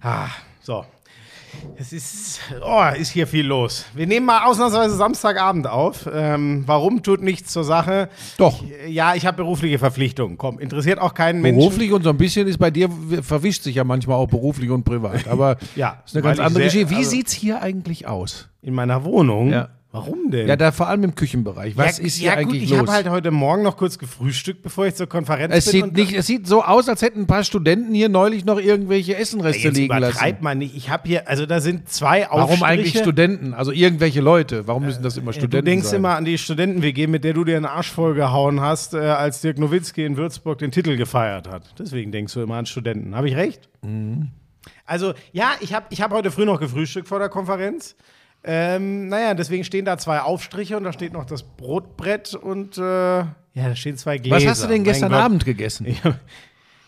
Ah, so. Es ist, oh, ist hier viel los. Wir nehmen mal ausnahmsweise Samstagabend auf. Ähm, warum tut nichts zur Sache? Doch. Ja, ich habe berufliche Verpflichtungen. Komm, interessiert auch keinen Menschen. Beruflich und so ein bisschen ist bei dir, verwischt sich ja manchmal auch beruflich und privat. Aber Ja, ist eine ganz ich andere sehr- Geschichte. Wie also- sieht's hier eigentlich aus? In meiner Wohnung? Ja. Warum denn? Ja, da vor allem im Küchenbereich. Was ja, ist hier ja, gut, eigentlich ich los? habe halt heute Morgen noch kurz gefrühstückt, bevor ich zur Konferenz es bin. sieht, nicht, es sieht so aus, als hätten ein paar Studenten hier neulich noch irgendwelche Essenreste Jetzt liegen lassen. mal nicht. Ich habe hier, also da sind zwei Warum Aufstriche. eigentlich Studenten? Also irgendwelche Leute. Warum müssen das immer Ja, Studenten du denkst sein? immer an die Studenten-WG, mit der du dir einen Arsch vollgehauen hast, äh, als Dirk Nowitzki in Würzburg den Titel gefeiert hat. Deswegen denkst du immer an Studenten. Habe ich recht? Mhm. Also, ja, ich habe ich hab heute früh noch gefrühstückt vor der Konferenz. Ähm, naja, deswegen stehen da zwei Aufstriche und da steht noch das Brotbrett und äh, ja, da stehen zwei Gläser. Was hast du denn gestern. Abend gegessen?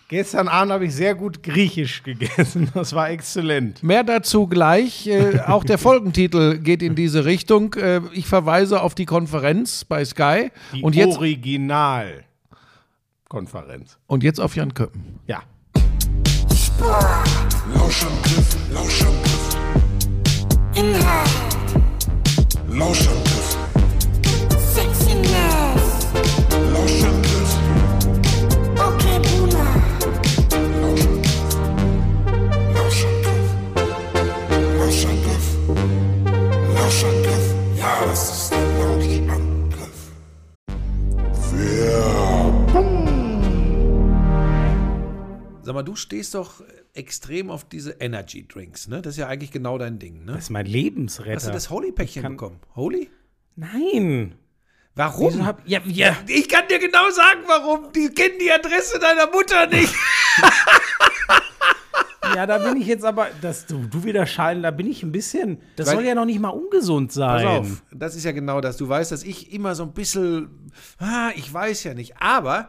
Gestern Abend habe ich sehr gut Griechisch gegessen. Das war exzellent. Mehr dazu gleich. Äh, auch der Folgentitel geht in diese Richtung. Äh, ich verweise auf die Konferenz bei Sky. Die Und jetzt, Originalkonferenz. und jetzt auf Jan Köppen. Ja. Lauschangriff, Lauschangriff. Inhalt, Lauschangriff, Sexiness, Lauschangriff, okay Boomer, Lauschangriff. Lauschangriff. Lauschangriff. Ja, das ist der Lauschangriff. Sag mal, du stehst doch extrem auf diese Energy Drinks, ne? Das ist ja eigentlich genau dein Ding, ne? Das ist mein Lebensretter. Hast du das Holy-Päckchen bekommen? Holy? Nein. Warum? Hab, ja, ja. ich kann dir genau sagen, warum. Die kennen die Adresse deiner Mutter nicht. ja, da bin ich jetzt aber, dass du, du wieder schallen, da bin ich ein bisschen, das Weil- soll ja noch nicht mal ungesund sein. Pass auf, das ist ja genau das. Du weißt, dass ich immer so ein bisschen, ah, ich weiß ja nicht. Aber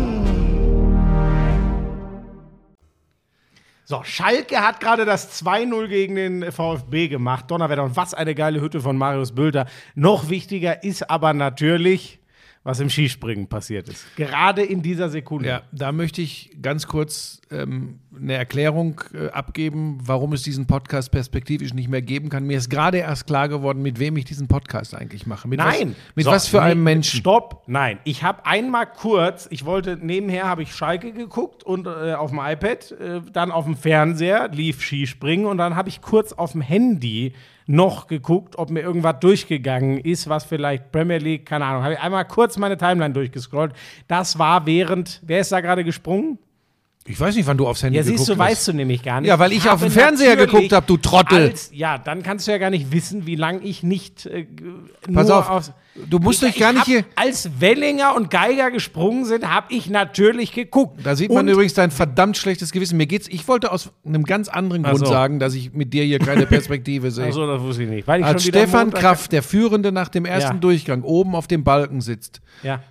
So, Schalke hat gerade das 2-0 gegen den VfB gemacht. Donnerwetter. Und was eine geile Hütte von Marius Bülter. Noch wichtiger ist aber natürlich, was im Skispringen passiert ist. Gerade in dieser Sekunde. Ja, da möchte ich ganz kurz ähm, eine Erklärung äh, abgeben, warum es diesen Podcast perspektivisch nicht mehr geben kann. Mir ist gerade erst klar geworden, mit wem ich diesen Podcast eigentlich mache. Mit Nein. Was, mit So, was für nee, einem Menschen. Stopp. Nein. Ich habe einmal kurz, ich wollte, nebenher habe ich Schalke geguckt und äh, auf dem iPad, äh, dann auf dem Fernseher lief Skispringen und dann habe ich kurz auf dem Handy noch geguckt, ob mir irgendwas durchgegangen ist, was vielleicht Premier League, keine Ahnung. Habe ich einmal kurz meine Timeline durchgescrollt. Das war während, wer ist da gerade gesprungen? Ich weiß nicht, wann du aufs Handy Ja, siehst du, geguckt hast. weißt du nämlich gar nicht. Ja, weil ich auf habe dem Fernseher geguckt hab, du Trottel. Als, ja, dann kannst du ja gar nicht wissen, wie lange ich nicht äh, Pass auf, aufs- du musst ich, dich gar ich nicht hier- Als Wellinger und Geiger gesprungen sind, habe ich natürlich geguckt. Da sieht man und, übrigens dein verdammt schlechtes Gewissen. Mir geht's, ich wollte aus einem ganz anderen Ach Grund so. sagen, dass ich mit dir hier keine Perspektive sehe. Achso, das wusste ich nicht. Als Stefan Kraft, der Führende nach dem ersten Ja. Durchgang, oben auf dem Balken sitzt, Ja.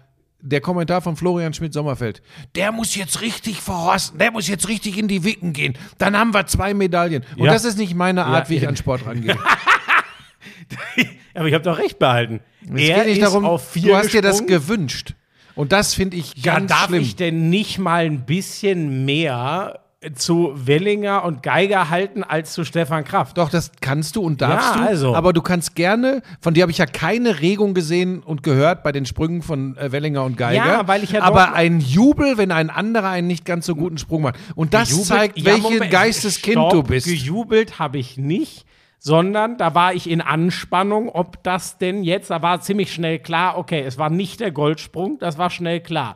Der Kommentar von Florian Schmidt-Sommerfeld. Der muss jetzt richtig verrosten, der muss jetzt richtig in die Wicken gehen. Dann haben wir zwei Medaillen. Und Ja. das ist nicht meine Art, Ja, wie ich ja. an Sport rangehe. Aber ich habe doch recht behalten. Es geht nicht darum, auf vier du hast dir das gesprungen. gewünscht. Und das finde ich Ja, ganz darf schlimm. ich denn nicht mal ein bisschen mehr zu Wellinger und Geiger halten als zu Stefan Kraft? Doch, das kannst du und darfst Ja, du. also. Aber du kannst gerne, von dir habe ich ja keine Regung gesehen und gehört bei den Sprüngen von äh, Wellinger und Geiger. Ja, weil ich ja Aber ein Jubel, wenn ein anderer einen nicht ganz so guten Sprung macht. Und das Gejubelt- zeigt, Ja, welches Moment, Geisteskind stopp, du bist. Gejubelt habe ich nicht, sondern da war ich in Anspannung, ob das denn jetzt, da war ziemlich schnell klar, okay, es war nicht der Goldsprung, das war schnell klar.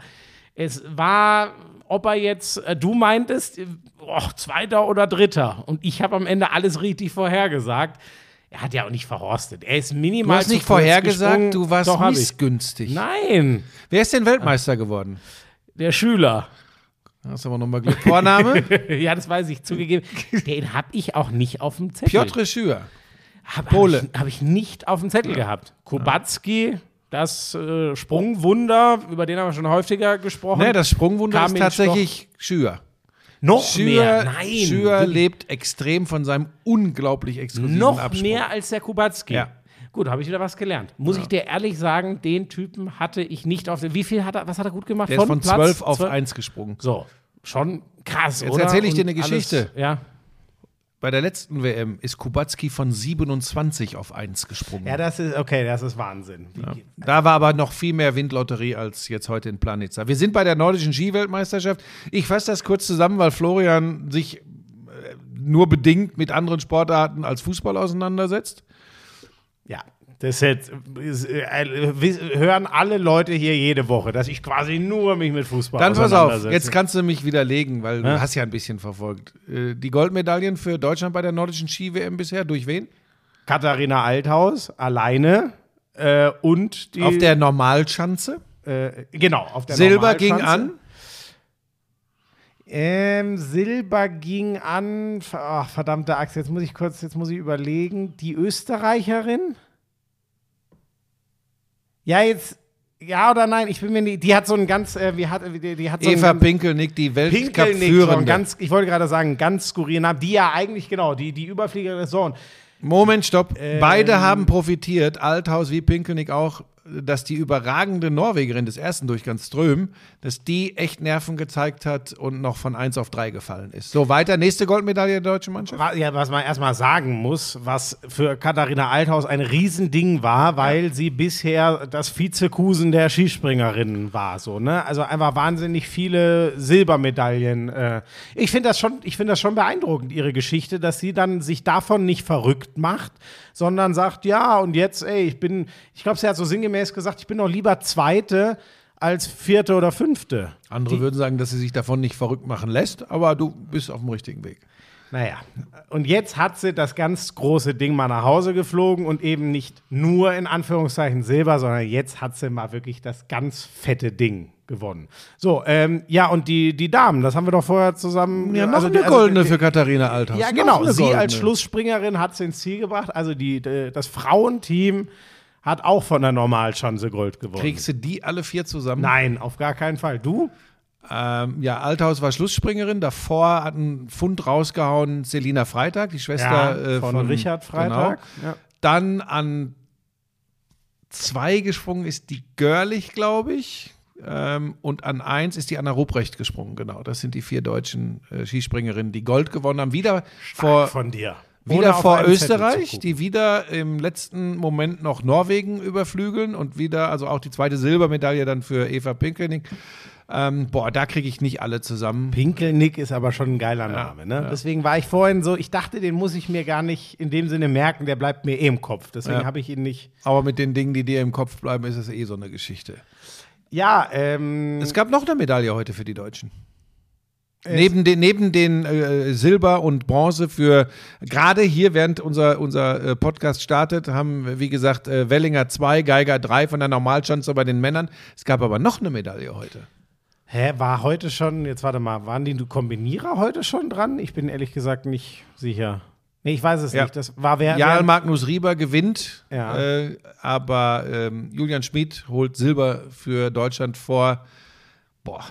Es war, ob er jetzt, äh, du meintest, äh, oh, zweiter oder dritter. Und ich habe am Ende alles richtig vorhergesagt. Er hat ja auch nicht verrorstet. Er ist Du minimal hast zu nicht vorhergesagt, du warst Doch, missgünstig. Nein, Wer ist denn Weltmeister geworden? der Schüler. Hast aber nochmal Glück. Vorname? ja, das weiß ich zugegeben. Den habe ich auch nicht auf dem Zettel. Piotr Schür. Hab, Pole. Habe ich, hab ich nicht auf dem Zettel gehabt. Kubacki, das äh, Sprungwunder, über den haben wir schon häufiger gesprochen. Ne, das Sprungwunder Kam ist tatsächlich Schür. noch Schür, mehr. Nein, Schür lebt extrem von seinem unglaublich exklusiven noch Absprung. mehr als der Kubacki. Ja. Gut, habe ich wieder was gelernt. Muss ich dir ehrlich sagen, den Typen hatte ich nicht auf dem. Wie viel hat er, was hat er gut gemacht? Der ist von Platz 12 auf 12? 1 gesprungen. So, schon krass, Jetzt oder? erzähl ich dir eine Geschichte. Alles, ja. Bei der letzten WM ist Kubacki von 27 auf 1 gesprungen. ja, das ist, okay, das ist Wahnsinn. Wie- Da war aber noch viel mehr Windlotterie als jetzt heute in Planitza. Wir sind bei der nordischen Skiweltmeisterschaft. Ich fasse das kurz zusammen, weil Florian sich äh, nur bedingt mit anderen Sportarten als Fußball auseinandersetzt. Ja, das jetzt, äh, wiss- hören alle Leute hier jede Woche, dass ich quasi nur mich mit Fußball Dann pass auf, jetzt kannst du mich widerlegen, weil Ja. du hast ja ein bisschen verfolgt. Äh, Die Goldmedaillen für Deutschland bei der nordischen Ski-WM bisher, durch wen? Katharina Althaus alleine äh, und die Auf der Normalschanze. äh, genau auf der Silber ging an. Ähm, Silber ging an. Ach, verdammte Axt, jetzt muss ich kurz, jetzt muss ich überlegen. Die Österreicherin? Ja, jetzt. Ja oder nein? Ich bin mir nicht. Die hat so ein ganz. Äh, wie hat, die, die hat so Eva ein, Pinkelnick, die so Weltcup-Führende. ganz, ich wollte gerade sagen, ganz skurrilen Namen, die ja eigentlich, genau, die, die Überfliegerin ist so. Moment, stopp. Ähm. Beide haben profitiert, Althaus wie Pinkelnick auch, dass die überragende Norwegerin des ersten Durchgangs Ström, dass die echt Nerven gezeigt hat und noch von 1 auf 3 gefallen ist. So, weiter. Nächste Goldmedaille der deutschen Mannschaft. Ja, was man erstmal sagen muss, was für Katharina Althaus ein Riesending war, weil sie bisher das Vizekusen der Skispringerinnen war. So, ne? Also einfach wahnsinnig viele Silbermedaillen. Äh. Ich finde das, schon- ich find das schon beeindruckend, ihre Geschichte, dass sie dann sich davon nicht verrückt macht, sondern sagt, ja, und jetzt, ey, ich bin, ich glaube, sie hat so sinngemäß gesagt, ich bin doch lieber Zweite als Vierte oder Fünfte. Andere würden sagen, dass sie sich davon nicht verrückt machen lässt, aber du bist auf dem richtigen Weg. Naja, und jetzt hat sie das ganz große Ding mal nach Hause geflogen und eben nicht nur in Anführungszeichen Silber, sondern jetzt hat sie mal wirklich das ganz fette Ding gewonnen. So, ähm, ja, und die, die Damen, das haben wir doch vorher zusammen. Ja, noch also die- eine also goldene die- für Katharina Althaus. Ja, genau. Sie goldene. als Schlussspringerin hat sie ins Ziel gebracht. Also die, die, das Frauenteam hat auch von der Normalschanze Gold gewonnen. Kriegst du die alle vier zusammen? Nein, auf gar keinen Fall. Du? Ähm, ja, Althaus war Schlussspringerin. Davor hat ein Pfund rausgehauen Selina Freitag, die Schwester äh, von, von, Richard Freitag. Genau. Ja. Dann an zwei gesprungen ist die Görlich, glaube ich. Ähm, und an eins ist die Anna Ruprecht gesprungen, genau. Das sind die vier deutschen äh, Skispringerinnen, die Gold gewonnen haben. Wieder vor, von dir. Wieder vor Österreich, die wieder im letzten Moment noch Norwegen überflügeln und wieder, also auch die zweite Silbermedaille dann für Eva Pinkelnick. Ähm, boah, da kriege ich nicht alle zusammen. Pinkelnick ist aber schon ein geiler Name, ne? Deswegen war ich vorhin so, ich dachte, den muss ich mir gar nicht in dem Sinne merken, der bleibt mir eh im Kopf. Deswegen Ja. habe ich ihn nicht. Aber mit den Dingen, die dir im Kopf bleiben, ist es eh so eine Geschichte. Ja, ähm. Es gab noch eine Medaille heute für die Deutschen. Neben den, neben den äh, Silber und Bronze für gerade hier, während unser, unser äh, Podcast startet, haben, wir, wie gesagt, äh, Wellinger 2, Geiger 3 von der Normalschanze bei den Männern. Es gab aber noch eine Medaille heute. Hä, war heute schon, jetzt warte mal, waren die Kombinierer heute schon dran? Ich bin ehrlich gesagt nicht sicher. Nee, ich weiß es Ja. nicht. Das war wer. Wer Magnus Rieber gewinnt, Ja. äh, aber ähm, Julian Schmid holt Silber für Deutschland vor. Boah,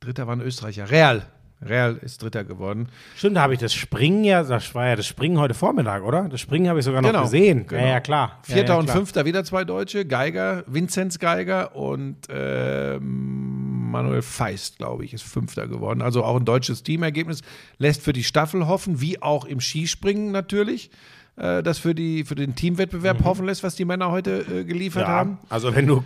Dritter war ein Österreicher. Real. Real ist Dritter geworden. Stimmt, da habe ich das Springen ja, das war ja das Springen heute Vormittag, oder? Das Springen habe ich sogar noch Genau, gesehen. genau. Ja, ja, klar. Vierter ja, ja, und klar. Fünfter wieder zwei Deutsche, Geiger, Vinzenz Geiger und ähm, Manuel Feist, glaube ich, ist Fünfter geworden. Also auch ein deutsches Teamergebnis. Lässt für die Staffel hoffen, wie auch im Skispringen natürlich, äh, das für, die, für den Teamwettbewerb hoffen lässt, was die Männer heute äh, geliefert Mhm. Ja, haben. also wenn du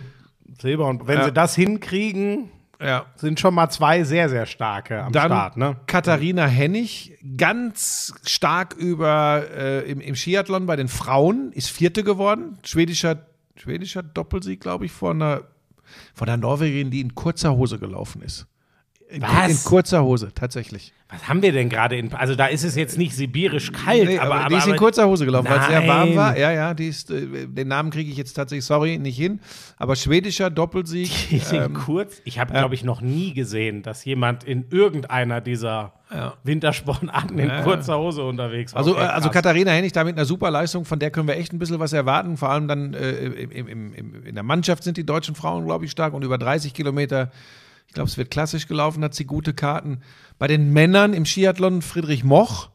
Silber und wenn Ja. sie das hinkriegen, Ja. sind schon mal zwei sehr, sehr starke am Dann Start, ne? Katharina Hennig, ganz stark über äh, im, im Skiathlon bei den Frauen, ist Vierte geworden. Schwedischer, schwedischer Doppelsieg, glaube ich, von einer, von einer Norwegerin, die in kurzer Hose gelaufen ist. In, Was? in kurzer Hose, tatsächlich. Was haben wir denn gerade in. Also da ist es jetzt nicht sibirisch kalt, Nee, aber, aber, die ist in kurzer Hose gelaufen, weil es sehr warm war. Ja, ja, die ist, äh, den Namen kriege ich jetzt tatsächlich, sorry, nicht hin. Aber schwedischer Doppelsieg. Die ist in ähm, kurz. Ich habe, glaube ich, noch nie gesehen, dass jemand in irgendeiner dieser Wintersportarten in kurzer Hose unterwegs war. Also, Okay, äh, also. Katharina Hennig da mit einer super Leistung, von der können wir echt ein bisschen was erwarten. Vor allem dann äh, im, im, im, in der Mannschaft sind die deutschen Frauen, glaube ich, stark und über 30 Kilometer. Ich glaube, es wird klassisch gelaufen, hat sie gute Karten. Bei den Männern im Skiathlon Friedrich Moch,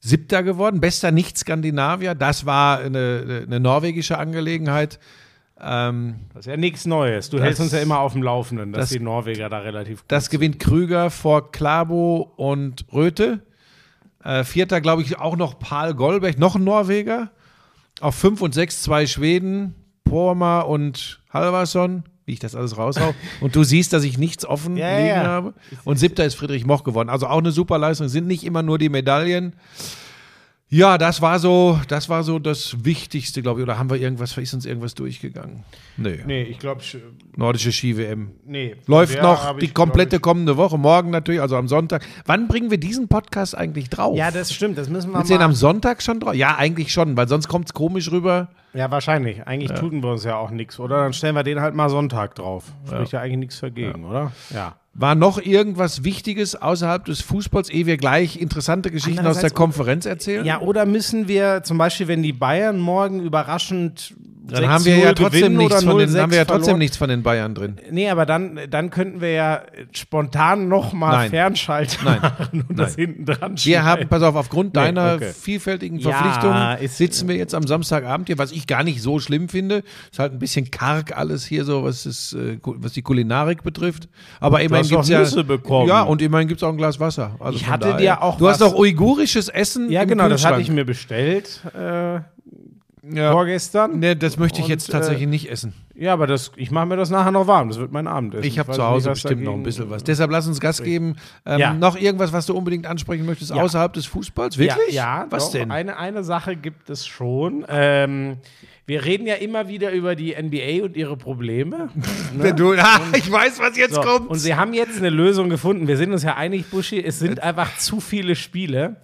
siebter geworden, bester Nicht-Skandinavier. Das war eine, eine norwegische Angelegenheit. Ähm, Das ist ja nichts Neues. Du hältst uns ja immer auf dem Laufenden, dass das- die Norweger da relativ gut Das gewinnt Krüger vor Klabo und Röthe. Äh, Vierter, glaube ich, auch noch Paul Golberg, noch ein Norweger. Auf 5 und 6 zwei Schweden, Porma und Halvarsson, wie ich das alles raushau. und du siehst, dass ich nichts offen Ja, liegen ja. habe. Und siebter ist Friedrich Moch geworden. Also auch eine super Leistung. Sind nicht immer nur die Medaillen. Ja, das war so, das war so das Wichtigste, glaube ich. Oder haben wir irgendwas, ist uns irgendwas durchgegangen? Nee. Nee, ich glaube, Nordische Ski-WM. nee. Läuft noch die ich, komplette kommende Woche, morgen natürlich, also am Sonntag. Wann bringen wir diesen Podcast eigentlich drauf? Ja, das stimmt. Das müssen wir Willst du den mal. am Sonntag schon drauf? Ja, eigentlich schon, weil sonst kommt es komisch rüber. Ja, wahrscheinlich. Eigentlich tun wir uns ja auch nichts, oder? Dann stellen wir den halt mal Sonntag drauf. Spricht ja, eigentlich nichts dagegen, oder? Ja. War noch irgendwas Wichtiges außerhalb des Fußballs, ehe wir gleich interessante Geschichten aus der Konferenz erzählen? Ja, oder müssen wir zum Beispiel, wenn die Bayern morgen überraschend. Dann haben wir ja 6-0 trotzdem nichts von den, 0-6 haben wir ja trotzdem verloren- nichts von den Bayern drin. Nee, aber dann, dann könnten wir ja spontan nochmal. Fernschalten Nein. machen und das Nein. hinten dran Wir haben, pass auf, aufgrund Nee, deiner okay. vielfältigen Ja, Verpflichtungen ist- sitzen wir jetzt am Samstagabend hier, was ich gar nicht so schlimm finde. Ist halt ein bisschen karg alles hier so, was, es, äh, was die Kulinarik betrifft. Aber immerhin hast gibt es ja. Nüsse bekommen. Ja, und immerhin gibt es auch ein Glas Wasser. Also Ich hatte dir auch Du hast noch uigurisches Essen. Ja, genau, das hatte ich mir bestellt äh, ja. vorgestern. Nee, das möchte ich Und, jetzt äh, tatsächlich nicht essen. Ja, aber das, ich mache mir das nachher noch warm. Das wird mein Abendessen. Ich habe zu nicht, Hause was bestimmt noch ein bisschen was. Deshalb lass uns Gas geben. Ähm, Ja. Noch irgendwas, was du unbedingt ansprechen möchtest, Ja. außerhalb des Fußballs? Wirklich? Ja, ja Was doch, denn? Eine, eine Sache gibt es schon. Ähm, wir reden ja immer wieder über die NBA und ihre Probleme. ne? Du, ah, ich weiß, was jetzt So, kommt. Und sie haben jetzt eine Lösung gefunden. Wir sind uns ja einig, Buschi, es sind einfach zu viele Spiele.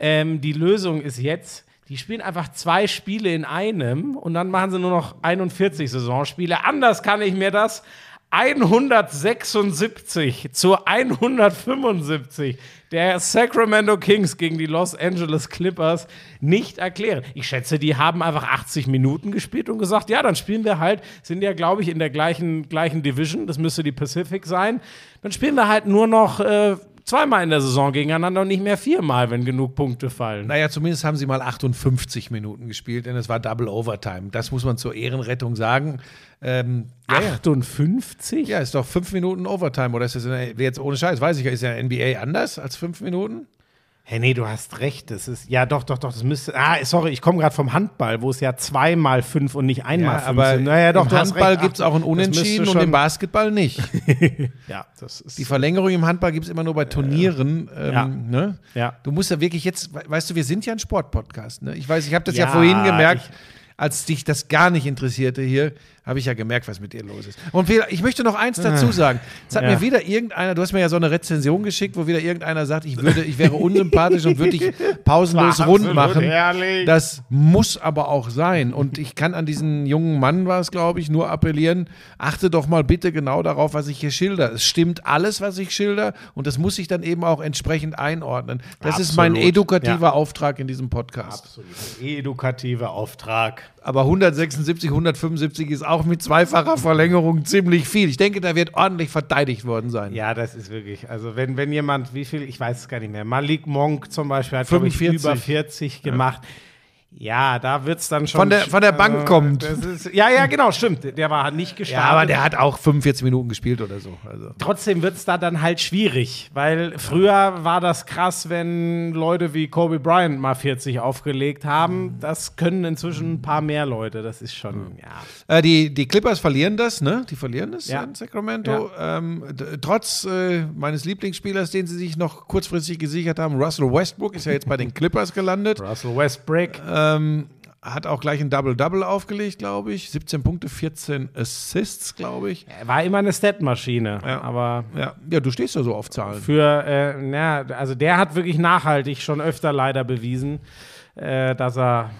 Ähm, die Lösung ist jetzt, die spielen einfach zwei Spiele in einem und dann machen sie nur noch 41 Saisonspiele. Anders kann ich mir das 176 zu 175 der Sacramento Kings gegen die Los Angeles Clippers nicht erklären. Ich schätze, die haben einfach 80 Minuten gespielt und gesagt, ja, dann spielen wir halt, sind ja, glaube ich, in der gleichen, gleichen Division, das müsste die Pacific sein. Dann spielen wir halt nur noch äh, zweimal in der Saison gegeneinander und nicht mehr viermal, wenn genug Punkte fallen. Naja, zumindest haben sie mal 58 Minuten gespielt, denn es war Double Overtime. Das muss man zur Ehrenrettung sagen. Ähm, ja, ja. 58? ja, ist doch fünf Minuten Overtime. Oder ist das in der, jetzt ohne Scheiß, weiß ich ja, ist ja NBA anders als fünf Minuten? Hey, nee, du hast recht. Das ist, ja, doch, doch, doch, das müsste. Ah, sorry, ich komme gerade vom Handball, wo es ja zweimal fünf und nicht einmal fünf aber sind. Naja, doch, im Handball gibt es auch ein Unentschieden und im Basketball nicht. Ja, das ist. Die Verlängerung im Handball gibt es immer nur bei Turnieren. Ähm, Ja. ne? Ja. Du musst ja wirklich jetzt, we- weißt du, wir sind ja ein Sportpodcast. Ne? Ich weiß, ich habe das ja, Ja, vorhin gemerkt, als dich das gar nicht interessierte hier, habe ich ja gemerkt, was mit dir los ist. Und ich möchte noch eins dazu sagen. Es hat Ja. mir wieder irgendeiner, du hast mir ja so eine Rezension geschickt, wo wieder irgendeiner sagt, ich, würde, ich wäre unsympathisch und würde dich pausenlos rund absolut machen. herrlich. Das muss aber auch sein. Und ich kann an diesen jungen Mann, war es, glaube ich, nur appellieren, achte doch mal bitte genau darauf, was ich hier schilder. Es stimmt alles, was ich schilder und das muss ich dann eben auch entsprechend einordnen. Das ist mein Absolut. edukativer Ja. Auftrag in diesem Podcast. Absolut. Edukativer Auftrag. Aber 176, 175 ist auch mit zweifacher Verlängerung ziemlich viel. Ich denke, da wird ordentlich verteidigt worden sein. Ja, das ist wirklich, also wenn, wenn jemand, wie viel, ich weiß es gar nicht mehr, Malik Monk zum Beispiel hat, glaube ich, 45. über 40 gemacht. Ja, da wird es dann schon. Von der- von der Bank kommt. Das ist, ja, ja, genau, stimmt. Der war nicht gestartet. Ja, aber der hat auch 45 Minuten gespielt oder so. Also. Trotzdem wird es da dann halt schwierig, weil früher war das krass, wenn Leute wie Kobe Bryant mal 40 aufgelegt haben. Das können inzwischen ein paar mehr Leute. Das ist schon, ja. Äh, die, die Clippers verlieren das, ne? Die verlieren das Ja. in Sacramento. Ähm, d- trotz äh, meines Lieblingsspielers, den sie sich noch kurzfristig gesichert haben, Russell Westbrook, ist ja jetzt bei den Clippers gelandet. Russell Westbrook. Ähm, hat auch gleich ein Double-Double aufgelegt, glaube ich. 17 Punkte, 14 Assists, glaube ich. Er war immer eine Statmaschine, Ja. aber Ja. ja, du stehst ja so auf Zahlen. für, äh, na, also der hat wirklich nachhaltig schon öfter leider bewiesen, äh, dass er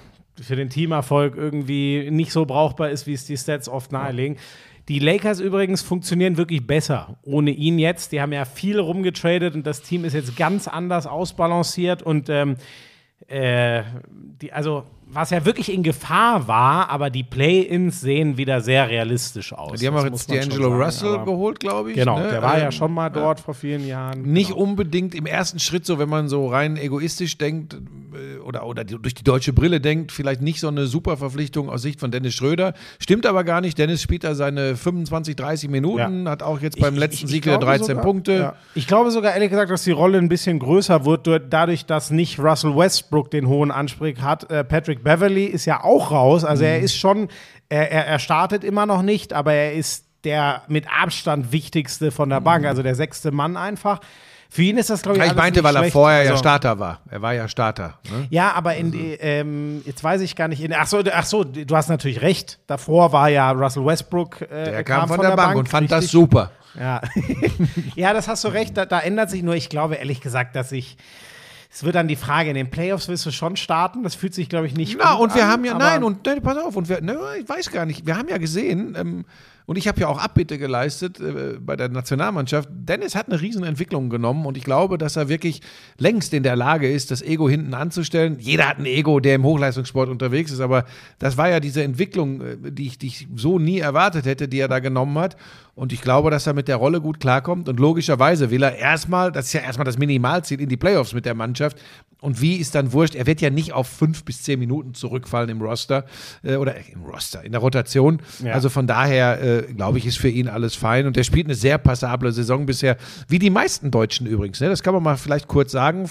für den Teamerfolg irgendwie nicht so brauchbar ist, wie es die Stats oft nahelegen. Die Lakers übrigens funktionieren wirklich besser ohne ihn jetzt. Die haben ja viel rumgetradet und das Team ist jetzt ganz anders ausbalanciert und ähm, äh, die, also was ja wirklich in Gefahr war, aber die Play-ins sehen wieder sehr realistisch aus. Die haben auch jetzt D'Angelo Russell aber- geholt, glaube ich. Genau, ne? der war ja Ähm, schon mal dort vor vielen Jahren. Nicht genau. unbedingt im ersten Schritt so, wenn man so rein egoistisch denkt äh, oder, oder durch die deutsche Brille denkt, vielleicht nicht so eine super Verpflichtung aus Sicht von Dennis Schröder. Stimmt aber gar nicht. Dennis spielt da seine 25, 30 Minuten, hat auch jetzt beim Ich- letzten ich- Sieg ich wieder glaube 13 sogar- Punkte. Ja. Ich glaube sogar ehrlich gesagt, dass die Rolle ein bisschen größer wird, durch- dadurch, dass nicht Russell Westbrook den hohen Anspruch hat. Äh, Patrick Beverly ist ja auch raus. Also Mhm. er ist schon, er, er, er startet immer noch nicht, aber er ist der mit Abstand wichtigste von der Bank, also der sechste Mann einfach. Für ihn ist das, glaube ich, Mhm. Ich meinte, weil er schlecht. vorher ja Also- Starter war. Er war ja Starter. Ne? Ja, aber in die, ähm, jetzt weiß ich gar nicht. In, ach, so, ach so, du hast natürlich recht. Davor war ja Russell Westbrook. Äh, Er kam von, der, Bank, und fand das richtig. super. Ja. ja, das hast du recht. Da, da ändert sich nur. Ich glaube ehrlich gesagt, dass ich. Es wird dann die Frage, in den Playoffs willst du schon starten? Das fühlt sich, glaube ich, nicht Na, und wir an, haben ja, nein, und ne, pass auf, und wir, ne, ich weiß gar nicht, wir haben ja gesehen, ähm, und ich habe ja auch Abbitte geleistet äh, bei der Nationalmannschaft. Dennis hat eine Riesenentwicklung genommen und ich glaube, dass er wirklich längst in der Lage ist, das Ego hinten anzustellen. Jeder hat ein Ego, der im Hochleistungssport unterwegs ist, aber das war ja diese Entwicklung, äh, die ich, die ich so nie erwartet hätte, die er da genommen hat. Und ich glaube, dass er mit der Rolle gut klarkommt. Und logischerweise will er erstmal, das ist ja erstmal das Minimalziel, in die Playoffs mit der Mannschaft. Und wie ist dann wurscht? Er wird ja nicht auf fünf bis zehn Minuten zurückfallen im Roster äh, oder im Roster, in der Rotation. Ja. Also von daher, äh, glaube ich, ist für ihn alles fein. Und er spielt eine sehr passable Saison bisher, wie die meisten Deutschen übrigens. Ne? Das kann man mal vielleicht kurz sagen.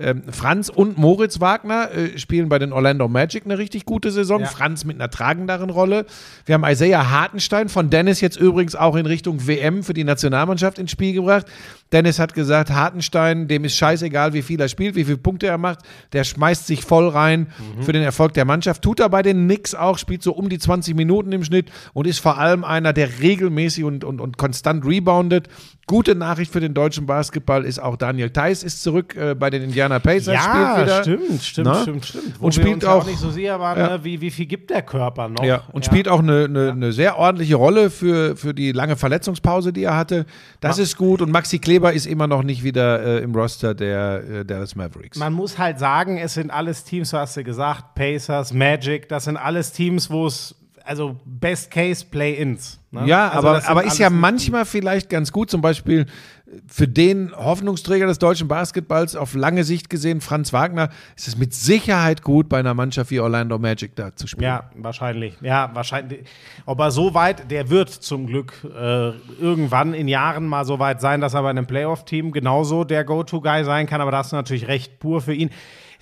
Ähm, Franz und Moritz Wagner äh, spielen bei den Orlando Magic eine richtig gute Saison. Ja. Franz mit einer tragenderen Rolle. Wir haben Isaiah Hartenstein von Dennis jetzt übrigens auch in Richtung WM für die Nationalmannschaft ins Spiel gebracht. Dennis hat gesagt, Hartenstein, dem ist scheißegal, wie viel er spielt, wie viele Punkte er macht. Der schmeißt sich voll rein für den Erfolg der Mannschaft. Tut er bei den Knicks auch, spielt so um die 20 Minuten im Schnitt und ist vor allem einer, der regelmäßig und, und, und konstant reboundet. Gute Nachricht für den deutschen Basketball ist auch Daniel Theiss ist zurück äh, bei den Indiana Pacers. Ja, spielt wieder. stimmt, stimmt, Ne? stimmt, stimmt. Wo Und spielt uns ja auch- nicht so sicher waren, Ja. ne, wie, wie viel gibt der Körper noch. Ja, und spielt auch eine, eine, eine sehr ordentliche Rolle für, für die lange Verletzungspause, die er hatte. Das ist gut. Und Maxi Kleber ist immer noch nicht wieder äh, im Roster der äh, Dallas Mavericks. Man muss halt sagen, es sind alles Teams, so hast du gesagt, Pacers, Magic, das sind alles Teams, wo es also Best Case Play-ins. Ne? Ja, also aber, das aber ist ja manchmal vielleicht ganz gut, zum Beispiel für den Hoffnungsträger des deutschen Basketballs auf lange Sicht gesehen, Franz Wagner, ist es mit Sicherheit gut, bei einer Mannschaft wie Orlando Magic da zu spielen. Ja, wahrscheinlich. Ja, wahrscheinlich. Ob er so weit, der wird zum Glück äh, irgendwann in Jahren mal so weit sein, dass er bei einem Playoff-Team genauso der Go-To-Guy sein kann. Aber da hast du natürlich recht pur für ihn.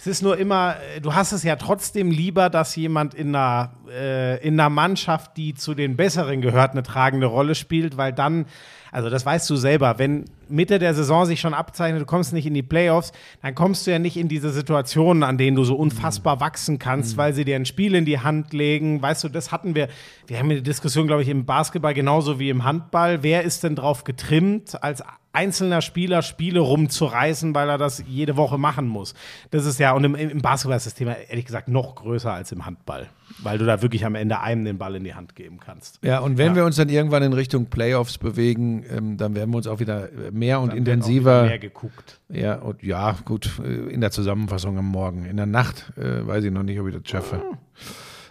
Es ist nur immer, äh, du hast es ja trotzdem lieber, dass jemand in einer, äh, in einer Mannschaft, die zu den Besseren gehört, eine tragende Rolle spielt, weil dann, also das weißt du selber, wenn Mitte der Saison sich schon abzeichnet, du kommst nicht in die Playoffs, dann kommst du ja nicht in diese Situationen, an denen du so unfassbar wachsen kannst, weil sie dir ein Spiel in die Hand legen. Weißt du, das hatten wir, wir haben die Diskussion, glaube ich, im Basketball genauso wie im Handball. Wer ist denn drauf getrimmt, als einzelner Spieler Spiele rumzureißen, weil er das jede Woche machen muss? Das ist ja, und im, im Basketball ist das Thema ehrlich gesagt noch größer als im Handball, weil du da wirklich am Ende einem den Ball in die Hand geben kannst. Ja, und wenn Ja. wir uns dann irgendwann in Richtung Playoffs bewegen, ähm, dann werden wir uns auch wieder mehr und intensiver. Mehr geguckt. Ja, und ja, gut, äh, in der Zusammenfassung am Morgen. In der Nacht äh, weiß ich noch nicht, ob ich das schaffe.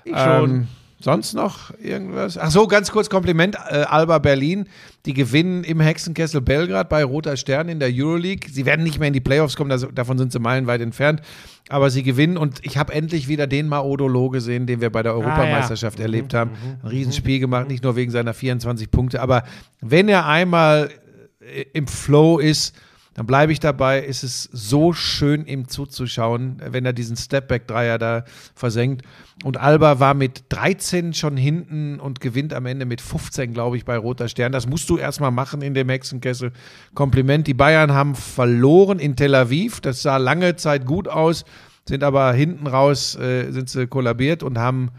Ich schon. Ähm, sonst noch irgendwas? Ach so, ganz kurz Kompliment. Äh, Alba Berlin, die gewinnen im Hexenkessel Belgrad bei Roter Stern in der Euroleague. Sie werden nicht mehr in die Playoffs kommen, das, davon sind sie meilenweit entfernt. Aber sie gewinnen und ich habe endlich wieder den Maodolo gesehen, den wir bei der Europameisterschaft erlebt haben. Ein Riesenspiel gemacht, nicht nur wegen seiner 24 Punkte, aber wenn er einmal im Flow ist, dann bleibe ich dabei. Ist es so schön, ihm zuzuschauen, wenn er diesen Stepback-Dreier da versenkt. Und Alba war mit 13 schon hinten und gewinnt am Ende mit 15, glaube ich, bei Roter Stern. Das musst du erstmal machen in dem Hexenkessel. Kompliment. Die Bayern haben verloren in Tel Aviv. Das sah lange Zeit gut aus, sind aber hinten raus, äh, sind sie kollabiert und haben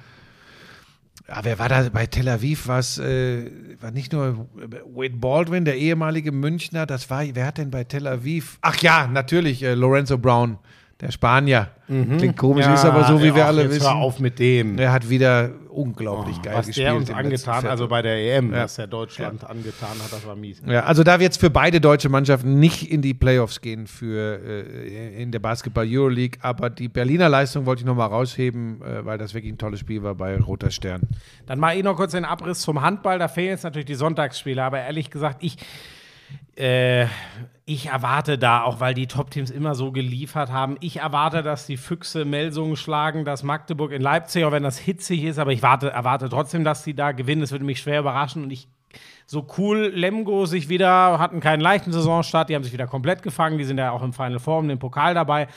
ja, wer war da bei Tel Aviv? War es äh, war nicht nur Wade Baldwin, der ehemalige Münchner, das war, wer hat denn bei Tel Aviv? Ach ja, natürlich, äh, Lorenzo Brown, der Spanier. Klingt komisch, ist aber so, wie wir ach, alle jetzt wissen. Hör auf mit dem. Der hat wieder unglaublich geil was gespielt. der uns angetan, also bei der EM, Ja. was der Deutschland angetan hat, das war mies. Ja, also da wird es für beide deutsche Mannschaften nicht in die Playoffs gehen für äh, in der Basketball Euroleague, aber die Berliner Leistung wollte ich nochmal rausheben, äh, weil das wirklich ein tolles Spiel war bei Roter Stern. Dann mal eh noch kurz den Abriss zum Handball. Da fehlen jetzt natürlich die Sonntagsspiele, aber ehrlich gesagt, ich, äh, ich erwarte da, auch weil die Top-Teams immer so geliefert haben, ich erwarte, dass die Füchse Melsungen schlagen, dass Magdeburg in Leipzig, auch wenn das hitzig ist, aber ich warte, erwarte trotzdem, dass sie da gewinnen. Das würde mich schwer überraschen und ich so cool Lemgo sich wieder, hatten keinen leichten Saisonstart, die haben sich wieder komplett gefangen, die sind ja auch im Final Four um den Pokal dabei.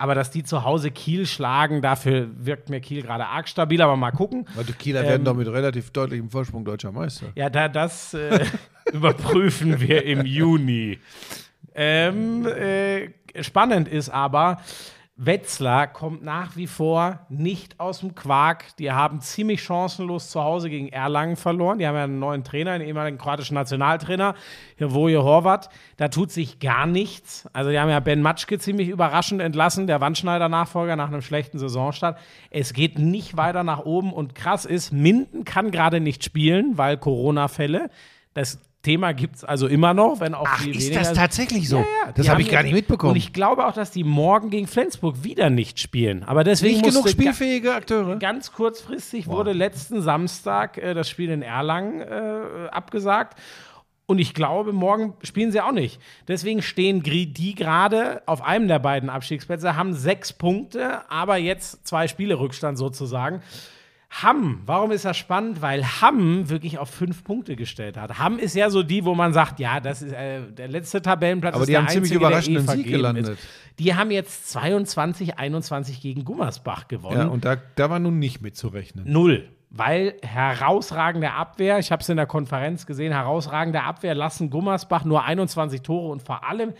Aber dass die zu Hause Kiel schlagen, dafür wirkt mir Kiel gerade arg stabil, aber mal gucken. Weil die Kieler Ähm, werden doch mit relativ deutlichem Vorsprung deutscher Meister. Ja, da, das äh, überprüfen wir im Juni. Ähm, äh, spannend ist aber, Wetzlar kommt nach wie vor nicht aus dem Quark. Die haben ziemlich chancenlos zu Hause gegen Erlangen verloren. Die haben ja einen neuen Trainer, einen ehemaligen kroatischen Nationaltrainer, Voje Horvat. Da tut sich gar nichts. Also die haben ja Ben Matschke ziemlich überraschend entlassen, der Wandschneider-Nachfolger nach einem schlechten Saisonstart. Es geht nicht weiter nach oben und krass ist, Minden kann gerade nicht spielen, weil Corona-Fälle. Das Thema gibt es also immer noch, wenn auch Ach, viel ist weniger das tatsächlich so? ja, ja, das habe ich gar nicht mitbekommen. Und ich glaube auch, dass die morgen gegen Flensburg wieder nicht spielen. Aber deswegen nicht genug spielfähige Akteure. Ganz kurzfristig wurde letzten Samstag äh, das Spiel in Erlangen äh, abgesagt. Und ich glaube, morgen spielen sie auch nicht. Deswegen stehen gri- die gerade auf einem der beiden Abstiegsplätze, haben sechs Punkte, aber jetzt zwei Spiele Rückstand sozusagen. Hamm, warum ist das spannend? Weil Hamm wirklich auf fünf Punkte gestellt hat. Hamm ist ja so die, wo man sagt, ja, das ist äh, der letzte Tabellenplatz. Aber ist die haben ziemlich einzige, der überraschenden eh Sieg gelandet. Ist. Die haben jetzt 22, 21 gegen Gummersbach gewonnen. Ja, und da, da war nun nicht mitzurechnen. Null. Weil herausragende Abwehr, ich habe es in der Konferenz gesehen, herausragende Abwehr lassen Gummersbach nur 21 Tore und vor allem,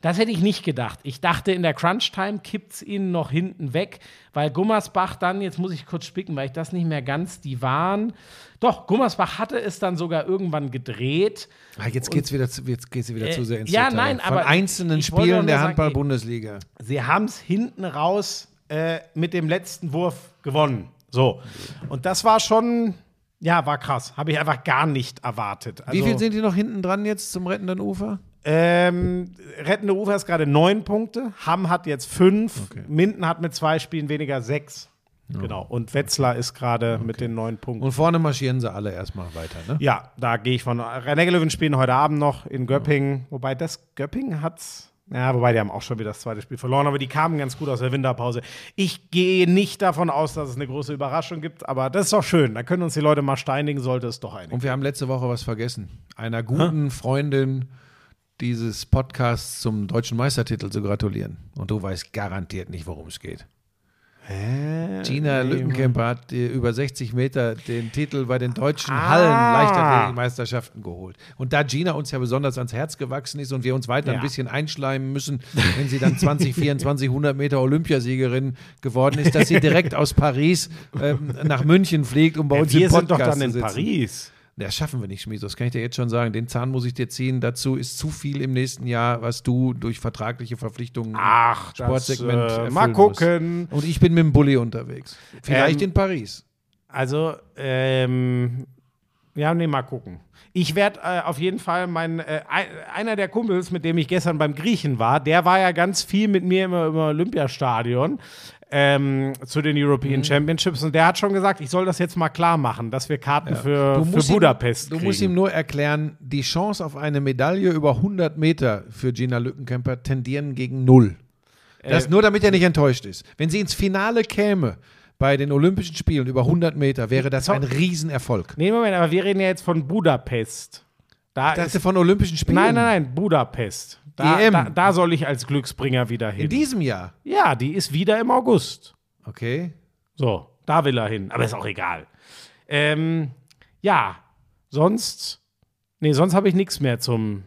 das hätte ich nicht gedacht. Ich dachte, in der Crunch-Time kippt es ihnen noch hinten weg, weil Gummersbach dann, jetzt muss ich kurz spicken, weil ich das nicht mehr ganz, die waren. Doch, Gummersbach hatte es dann sogar irgendwann gedreht. Ah, jetzt geht's wieder, zu, jetzt geht's wieder Äh, zu sehr ins ja, Detail. nein, Von aber einzelnen Spielen der Handball-Bundesliga. Sie haben es hinten raus äh, mit dem letzten Wurf gewonnen. So. Und das war schon, ja, war krass. Habe ich einfach gar nicht erwartet. Also, Wie viel sind die noch hinten dran jetzt zum rettenden Ufer? Ähm, Rettende Ufer ist gerade neun Punkte. Hamm hat jetzt fünf. Okay. Minden hat mit zwei Spielen weniger sechs. Genau. Und Wetzlar ist gerade mit den neun Punkten. Und vorne marschieren sie alle erstmal weiter, ne? Ja, da gehe ich von. Rhein-Neckar-Löwen spielen heute Abend noch in Göppingen. Wobei das Göppingen hat's. Ja, wobei die haben auch schon wieder das zweite Spiel verloren, aber die kamen ganz gut aus der Winterpause. Ich gehe nicht davon aus, dass es eine große Überraschung gibt, aber das ist doch schön. Da können uns die Leute mal steinigen, sollte es doch einigen. Und wir haben letzte Woche was vergessen. Einer guten Freundin dieses Podcasts zum deutschen Meistertitel zu gratulieren. Und du weißt garantiert nicht, worum es geht. Gina Lückenkämper hat über 60 Meter den Titel bei den deutschen Ah. Hallen-Leichtathletikmeisterschaften geholt. Und da Gina uns ja besonders ans Herz gewachsen ist und wir uns weiter Ja. ein bisschen einschleimen müssen, wenn sie dann 2024 100 Meter Olympiasiegerin geworden ist, dass sie direkt aus Paris ähm, nach München fliegt, um bei uns wir im sind doch Podcast dann in. Paris. Das schaffen wir nicht, Schmies. Das kann ich dir jetzt schon sagen. Den Zahn muss ich dir ziehen. Dazu ist zu viel im nächsten Jahr, was du durch vertragliche Verpflichtungen Ach, Sportsegment das, äh, mal gucken. Musst. Und ich bin mit dem Bulli unterwegs. Vielleicht Ähm, in Paris. Also, ähm, ja, nee, mal gucken. Ich werde äh, auf jeden Fall mein, äh, ein, einer der Kumpels, mit dem ich gestern beim Griechen war, der war ja ganz viel mit mir im, im Olympiastadion ähm, zu den Mhm. European Championships und der hat schon gesagt, ich soll das jetzt mal klar machen, dass wir Karten für, für musst Budapest Ihm, du kriegen. musst ihm nur erklären, die Chance auf eine Medaille über 100 Meter für Gina Lückenkämper tendieren gegen null. Das Äh, nur, damit er nicht enttäuscht ist. Wenn sie ins Finale käme bei den Olympischen Spielen über 100 Meter, wäre das ein Riesenerfolg. nee, Moment, aber wir reden ja jetzt von Budapest. Da Das ist, ist von Olympischen Spielen. nein, nein, nein, Budapest. Da, EM. da, da soll ich als Glücksbringer wieder hin. In diesem Jahr. ja, die ist wieder im August. Okay. So, da will er hin. Aber ist auch egal. Ähm, ja, sonst. Nee, sonst habe ich nichts mehr zum.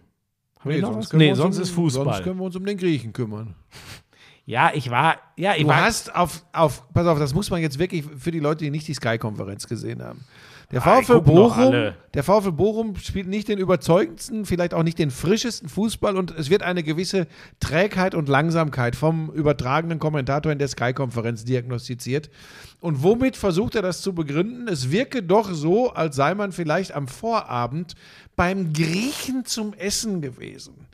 Hab ich noch was? können wir Nee, sonst um, ist Fußball. Sonst können wir uns um den Griechen kümmern. ja, ich war. Ja, ich Du war. hast auf, auf, pass auf, das muss man jetzt wirklich für die Leute, die nicht die Sky-Konferenz gesehen haben. Der Ah, VfL Bochum, der VfL Bochum spielt nicht den überzeugendsten, vielleicht auch nicht den frischesten Fußball und es wird eine gewisse Trägheit und Langsamkeit vom übertragenen Kommentator in der Sky-Konferenz diagnostiziert. Und womit versucht er das zu begründen? Es wirke doch so, als sei man vielleicht am Vorabend beim Griechen zum Essen gewesen.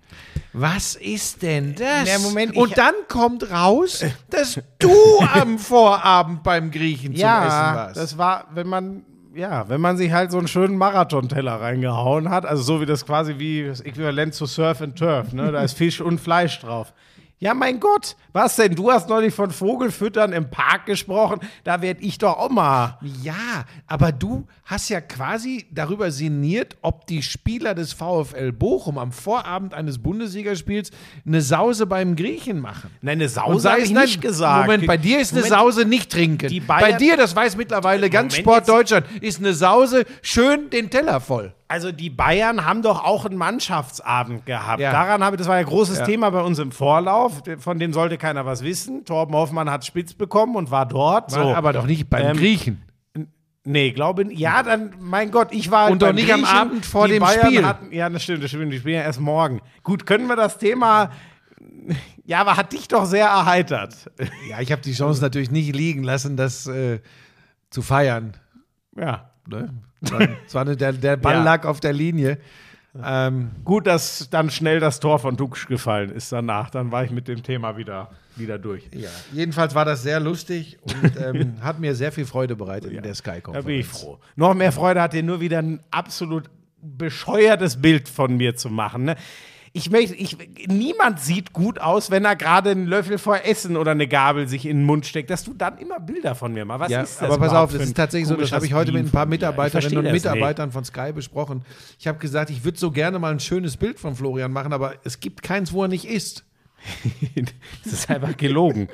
Was ist denn das? Na, Moment, und dann kommt raus, dass du am Vorabend beim Griechen zum Essen ja, warst. das war, wenn man. Ja, wenn man sich halt so einen schönen Marathonteller reingehauen hat, also so wie das quasi wie das Äquivalent zu Surf and Turf, ne? Da ist Fisch und Fleisch drauf. Ja, mein Gott, was denn? Du hast neulich von Vogelfüttern im Park gesprochen. Da werd ich doch mal. Ja, aber du hast ja quasi darüber sinniert, ob die Spieler des VfL Bochum am Vorabend eines Bundesligaspiels eine Sause beim Griechen machen. Nein, eine Sause habe ich nein, nicht gesagt. Moment, bei dir ist eine Moment. Sause nicht trinken. Bei dir, das weiß mittlerweile ganz Moment, Sport jetzt- Deutschland, ist eine Sause schön den Teller voll. Also die Bayern haben doch auch einen Mannschaftsabend gehabt. Ja. Daran habe das war ja ein großes Ja. Thema bei uns im Vorlauf. Von dem sollte keiner was wissen. Torben Hoffmann hat spitz bekommen und war dort. War so. aber doch nicht beim Ähm, Griechen. Nee, glaube ja, dann mein Gott, ich war Und doch nicht am Griechen. Abend vor dem Bayern Spiel. Hatten, ja, das stimmt, das stimmt. Die spielen ja erst morgen. Gut, können wir das Thema Ja, aber hat dich doch sehr erheitert. Ja, ich habe die Chance natürlich nicht liegen lassen, das äh, zu feiern. Ja. Ne? Es war, eine, der, der Ball Ja. lag auf der Linie. Ähm, Gut, dass dann schnell das Tor von Dux gefallen ist danach. Dann war ich mit dem Thema wieder, wieder durch. ja, jedenfalls war das sehr lustig und ähm, hat mir sehr viel Freude bereitet in der Da Sky-Konferenz. bin ich froh. Noch mehr Freude hat dir nur wieder ein absolut bescheuertes Bild von mir zu machen. Ne? Ich möchte, ich, niemand sieht gut aus, wenn er gerade einen Löffel vor Essen oder eine Gabel sich in den Mund steckt, dass du dann immer Bilder von mir machst. Was Ja, ist das aber pass auf, das ist tatsächlich so, das habe ich heute mit ein paar Mitarbeiterinnen und das nicht. Mitarbeitern von Sky besprochen. Ich habe gesagt, ich würde so gerne mal ein schönes Bild von Florian machen, aber es gibt keins, wo er nicht ist. Das ist einfach gelogen.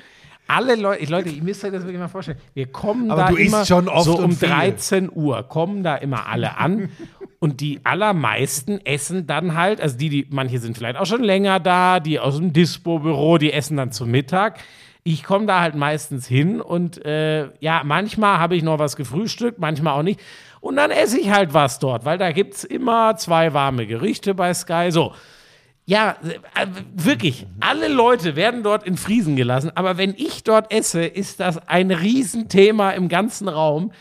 Alle Leute, Leute, ihr müsst euch das wirklich mal vorstellen. Wir kommen Aber da immer schon oft so um und viel. 13 Uhr, kommen da immer alle an und die allermeisten essen dann halt, also die, die, manche sind vielleicht auch schon länger da, die aus dem Dispo-Büro, die essen dann zum Mittag. Ich komme da halt meistens hin und äh, ja, manchmal habe ich noch was gefrühstückt, manchmal auch nicht. Und dann esse ich halt was dort, weil da gibt es immer zwei warme Gerichte bei Sky. So, ja, äh, wirklich, alle Leute werden dort in Friesen gelassen, aber wenn ich dort esse, ist das ein Riesenthema im ganzen Raum.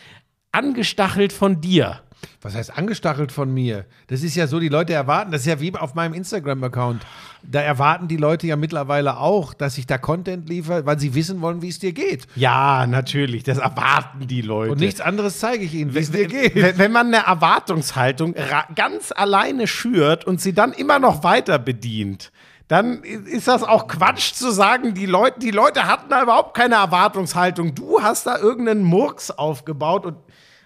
angestachelt von dir. Was heißt angestachelt von mir? Das ist ja so, die Leute erwarten, das ist ja wie auf meinem Instagram-Account. Da erwarten die Leute ja mittlerweile auch, dass ich da Content liefere, weil sie wissen wollen, wie es dir geht. Ja, natürlich, das erwarten die Leute. Und nichts anderes zeige ich ihnen, wie es dir geht. Wenn, wenn man eine Erwartungshaltung ganz alleine schürt und sie dann immer noch weiter bedient, dann ist das auch Quatsch zu sagen, die Leute, die Leute hatten da überhaupt keine Erwartungshaltung. Du hast da irgendeinen Murks aufgebaut und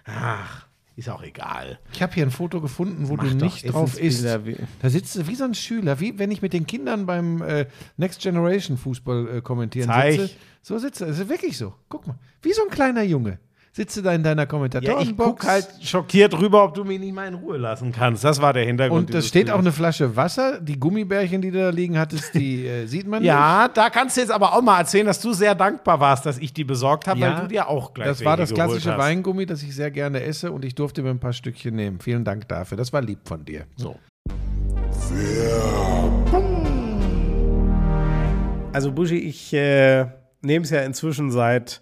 ach, ist auch egal. Ich habe hier ein Foto gefunden, wo Mach du nicht drauf isst. Da sitzt du wie so ein Schüler, wie wenn ich mit den Kindern beim äh, Next Generation Fußball äh, kommentieren Zeig. sitze. So sitze, das ist wirklich so. Guck mal, wie so ein kleiner Junge. Sitze da in deiner Ja, ich Kommentatorenbox. guck halt schockiert rüber, ob du mich nicht mal in Ruhe lassen kannst. Das war der Hintergrund. und da steht auch Bildes. eine Flasche Wasser. Die Gummibärchen, die du da liegen hattest, die äh, sieht man nicht. Ja, da kannst du jetzt aber auch mal erzählen, dass du sehr dankbar warst, dass ich die besorgt habe, Ja, weil du dir auch gleich Das war das klassische hast. Weingummi, das ich sehr gerne esse und ich durfte mir ein paar Stückchen nehmen. Vielen Dank dafür. Das war lieb von dir. So. Also Buschi, ich äh, nehme es ja inzwischen seit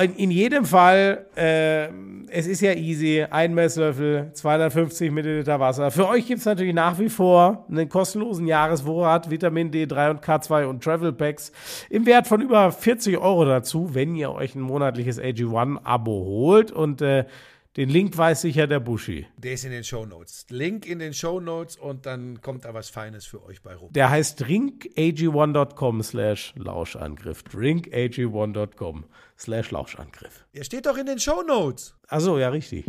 In, jedem Fall, äh, es ist ja easy, ein Messlöffel, 250 Milliliter Wasser. Für euch gibt es natürlich nach wie vor einen kostenlosen Jahresvorrat Vitamin D3 und K2 und Travel Packs im Wert von über 40 Euro dazu, wenn ihr euch ein monatliches AG1-Abo holt. Und äh, den Link weiß sicher der Buschi. Der ist in den Shownotes. Link in den Shownotes und dann kommt da was Feines für euch bei rum. Der heißt drinkag1.com slash Lauschangriff. drinkag1.com slash Lauschangriff. Der steht doch in den Shownotes. Achso, ja, richtig.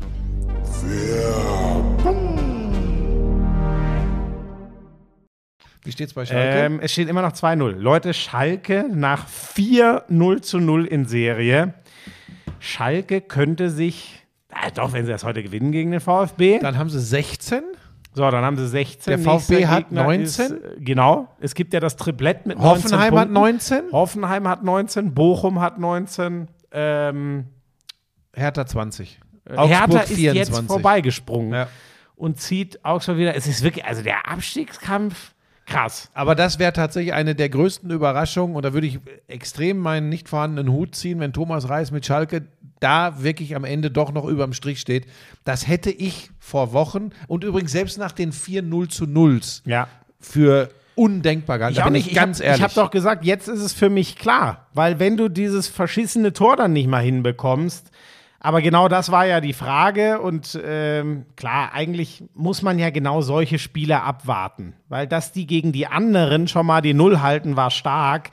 Wie steht's bei Schalke? Ähm, es steht immer noch 2-0. Leute, Schalke nach 4-0 zu 0 in Serie. Schalke könnte sich, ah, doch, wenn sie das heute gewinnen gegen den VfB. Dann haben sie 16. so, dann haben sie 16. Der VfB hat Gegner 19. Ist, äh, genau. Es gibt ja das Triplett mit 19 Hoffenheim hat Punkten. 19. Hoffenheim hat 19. Bochum hat 19. Ähm, Hertha 20. Hertha ist jetzt vorbeigesprungen Ja. und zieht Augsburg wieder. Es ist wirklich, also der Abstiegskampf, krass. Aber das wäre tatsächlich eine der größten Überraschungen und da würde ich extrem meinen nicht vorhandenen Hut ziehen, wenn Thomas Reis mit Schalke da wirklich am Ende doch noch überm Strich steht. Das hätte ich vor Wochen und übrigens selbst nach den 4-0 zu 0s Ja. für undenkbar gehalten. Da bin ich ganz hab, ehrlich. Ich habe doch gesagt, jetzt ist es für mich klar. Weil wenn du dieses verschissene Tor dann nicht mal hinbekommst, aber genau das war ja die Frage und ähm, klar, eigentlich muss man ja genau solche Spiele abwarten, weil dass die gegen die anderen schon mal die Null halten, war stark.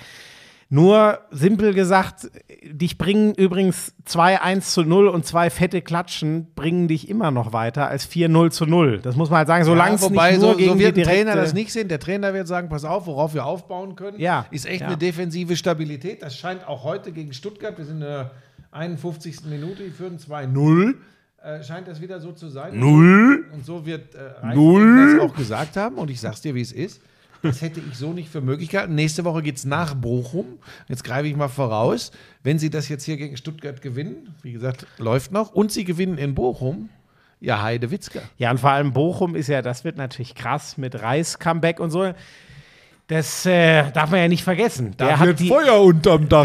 Nur simpel gesagt, dich bringen übrigens 2-1 zu 0 und zwei fette Klatschen bringen dich immer noch weiter als 4-0 zu 0. Das muss man halt sagen, solange ja, es wobei, nicht nur so, gegen so wird die Trainer das nicht sehen. Der Trainer wird sagen, pass auf, worauf wir aufbauen können. Ja. Ist echt Ja. eine defensive Stabilität. Das scheint auch heute gegen Stuttgart, wir sind in der 51. Minute, die führen 2-0. Äh, scheint das wieder so zu sein. Null. Und so wird äh, Null. das auch gesagt haben. Und ich sag's dir, wie es ist. Das hätte ich so nicht für möglich gehalten. Nächste Woche geht es nach Bochum. Jetzt greife ich mal voraus. Wenn sie das jetzt hier gegen Stuttgart gewinnen, wie gesagt, läuft noch, und sie gewinnen in Bochum, ja, Heide Witzka. Ja, und vor allem Bochum ist ja, das wird natürlich krass mit Reis-Comeback und so. Das äh, darf man ja nicht vergessen. Der hat die, Feuer unterm Dach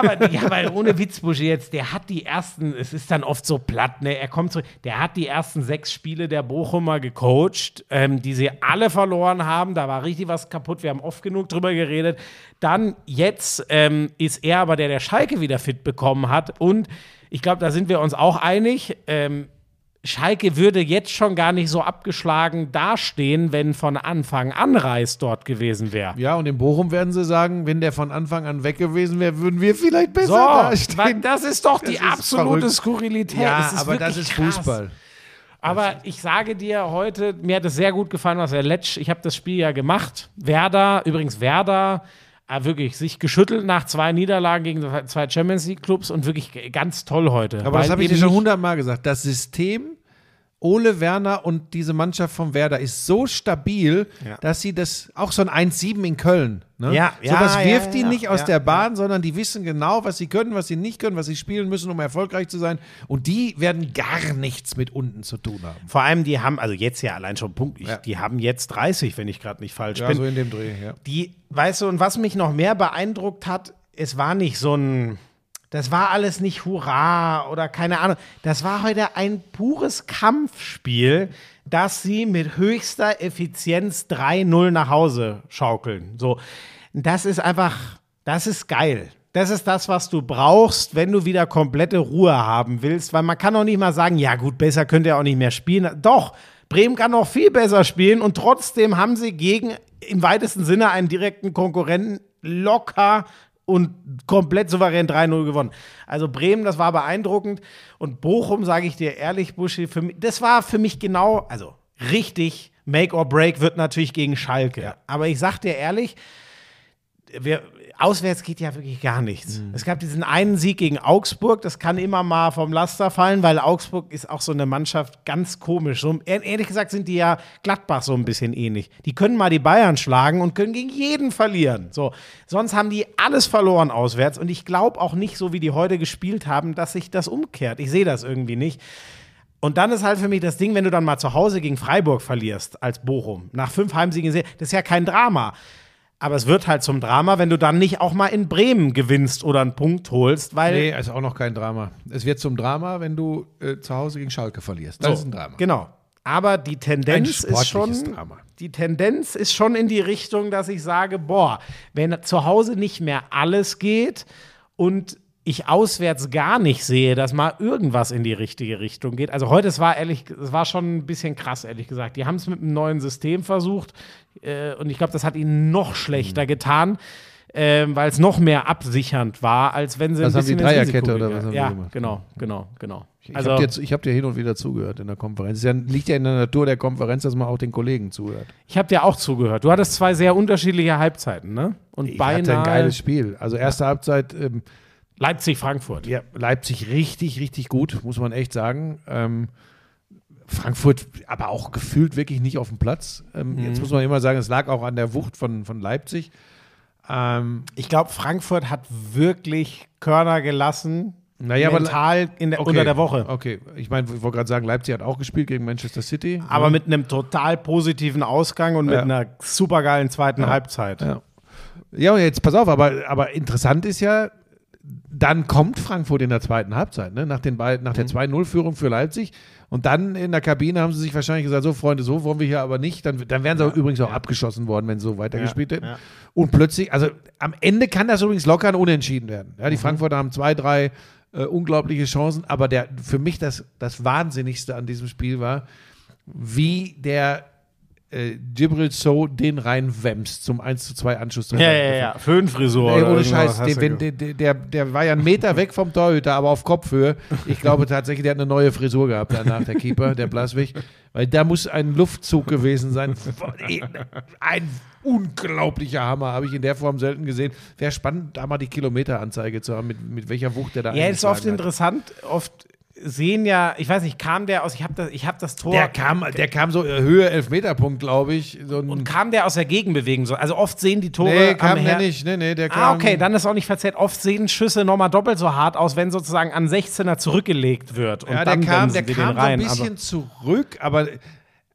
aber, ja, aber ohne Witzbusche jetzt, der hat die ersten, es ist dann oft so platt, ne? Er kommt zurück, der hat die ersten sechs Spiele der Bochumer gecoacht, ähm, die sie alle verloren haben. Da war richtig was kaputt. Wir haben oft genug drüber geredet. Dann jetzt ähm, ist er aber der, der Schalke wieder fit bekommen hat. Und ich glaube, da sind wir uns auch einig. Ähm, Schalke würde jetzt schon gar nicht so abgeschlagen dastehen, wenn von Anfang an Reis dort gewesen wäre. Ja, und in Bochum werden sie sagen, wenn der von Anfang an weg gewesen wäre, würden wir vielleicht besser So, dastehen. das ist doch die ist absolute verrückt. Skurrilität. Ja, aber das ist krass. Fußball. Aber ich sage dir heute, mir hat es sehr gut gefallen, was er letzt, ich habe das Spiel ja gemacht. Werder, übrigens Werder, äh, wirklich sich geschüttelt nach zwei Niederlagen gegen zwei Champions League Clubs und wirklich ganz toll heute. Aber das habe ich dir schon hundertmal gesagt. Das System Ole Werner und diese Mannschaft vom Werder ist so stabil, Ja. dass sie das auch so ein 1-7 in Köln. Ne? Ja, ja, Sowas ja, wirft ja, die ja, nicht aus ja, der Bahn, sondern die wissen genau, was sie können, was sie nicht können, was sie spielen müssen, um erfolgreich zu sein. Und die werden gar nichts mit unten zu tun haben. Vor allem, die haben, also jetzt ja allein schon Punkt, ich, Ja. die haben jetzt 30, wenn ich gerade nicht falsch Ja, bin. so in dem Dreh, ja. Die, weißt du, und was mich noch mehr beeindruckt hat, es war nicht so ein, das war alles nicht Hurra oder keine Ahnung. Das war heute ein pures Kampfspiel, das sie mit höchster Effizienz 3-0 nach Hause schaukeln. So, das ist einfach, das ist geil. Das ist das, was du brauchst, wenn du wieder komplette Ruhe haben willst, weil man kann auch nicht mal sagen, ja gut, besser könnt ihr auch nicht mehr spielen. Doch, Bremen kann noch viel besser spielen und trotzdem haben sie gegen im weitesten Sinne einen direkten Konkurrenten locker und komplett souverän 3-0 gewonnen. Also Bremen, das war beeindruckend. Und Bochum, sage ich dir ehrlich, Buschi, für mich, das war für mich genau, also richtig, Make or Break wird natürlich gegen Schalke. Aber ich sag dir ehrlich, wir, auswärts geht ja wirklich gar nichts. Es gab diesen einen Sieg gegen Augsburg, das kann immer mal vom Laster fallen, weil Augsburg ist auch so eine Mannschaft ganz komisch. So, ehr- ehrlich gesagt sind die ja Gladbach so ein bisschen ähnlich. Die können mal die Bayern schlagen und können gegen jeden verlieren. So, sonst haben die alles verloren auswärts und ich glaube auch nicht, so wie die heute gespielt haben, dass sich das umkehrt. Ich sehe das irgendwie nicht. Und dann ist halt für mich das Ding, wenn du dann mal zu Hause gegen Freiburg verlierst als Bochum, nach fünf Heimsiegen, das ist ja kein Drama. Aber es wird halt zum Drama, wenn du dann nicht auch mal in Bremen gewinnst oder einen Punkt holst, weil. Nee, ist auch noch kein Drama. Es wird zum Drama, wenn du äh, zu Hause gegen Schalke verlierst. Das So, ist ein Drama. Genau. Aber die Tendenz ist schon, Drama. die Tendenz ist schon in die Richtung, dass ich sage, boah, wenn zu Hause nicht mehr alles geht und ich auswärts gar nicht sehe, dass mal irgendwas in die richtige Richtung geht. Also heute, es war ehrlich, es war schon ein bisschen krass, ehrlich gesagt. Die haben es mit einem neuen System versucht äh, und ich glaube, das hat ihnen noch schlechter Mhm. getan. Ähm, weil es noch mehr absichernd war, als wenn sie Was ein haben die bisschen ins Dreierkette Risiko oder was haben die Ja, gemacht? genau, genau, genau. Ich Also, habe dir, hab dir hin und wieder zugehört in der Konferenz. Ja, liegt ja in der Natur der Konferenz, dass man auch den Kollegen zuhört. Ich habe dir auch zugehört. Du hattest zwei sehr unterschiedliche Halbzeiten, ne? Und Ich beinahe hatte ein geiles Spiel. Also erste Halbzeit, ähm, Leipzig-Frankfurt. ja, Leipzig richtig, richtig gut, muss man echt sagen. Ähm, Frankfurt aber auch gefühlt wirklich nicht auf dem Platz. Ähm, Mhm. Jetzt muss man immer sagen, es lag auch an der Wucht von, von Leipzig. Ähm, Ich glaube, Frankfurt hat wirklich Körner gelassen. Naja, aber- mental in der, okay, unter der Woche. Okay, ich meine, ich wollte gerade sagen, Leipzig hat auch gespielt gegen Manchester City. Aber mit einem total positiven Ausgang und mit Ja. einer supergeilen zweiten Halbzeit. Ja. Ja, und jetzt pass auf, aber, aber interessant ist ja, dann kommt Frankfurt in der zweiten Halbzeit, ne? nach, den beiden, nach Mhm. der 2-0-Führung für Leipzig. Und dann in der Kabine haben sie sich wahrscheinlich gesagt: So, Freunde, so wollen wir hier aber nicht. Dann, dann wären sie übrigens auch abgeschossen worden, wenn sie so weitergespielt hätten. ja. Und plötzlich, also am Ende kann das übrigens locker ein Unentschieden werden. Ja, Mhm. die Frankfurter haben zwei, drei äh, unglaubliche Chancen, aber der, für mich das, das Wahnsinnigste an diesem Spiel war, wie der äh, Gibril So den reinwämst zum 1 zu 2 Anschluss. Ja, ja, ja. Föhnfrisur. Oder ohne Scheiß, der, wenn, der, der, der war ja einen Meter weg vom Torhüter, aber auf Kopfhöhe. Ich glaube tatsächlich, der hat eine neue Frisur gehabt danach, der Keeper, der Blaswig. Weil da muss ein Luftzug gewesen sein. Ein unglaublicher Hammer, habe ich in der Form selten gesehen. Wäre spannend, da mal die Kilometeranzeige zu haben, mit, mit welcher Wucht der da Ja, ist oft hat. interessant. Oft sehen ja, ich weiß nicht, kam der aus, ich habe das, ich hab das Tor. Der kam, der kam so äh, Höhe Elfmeterpunkt, glaube ich. So und kam der aus der Gegenbewegung? So? Also oft sehen die Tore. nee, am kam der nicht. Nee, nee, der kam. Ah, okay, dann ist auch nicht verzerrt. Oft sehen Schüsse nochmal doppelt so hart aus, wenn sozusagen an 16er zurückgelegt wird. Und Ja, der dann kam, der kam den so ein rein. bisschen zurück, aber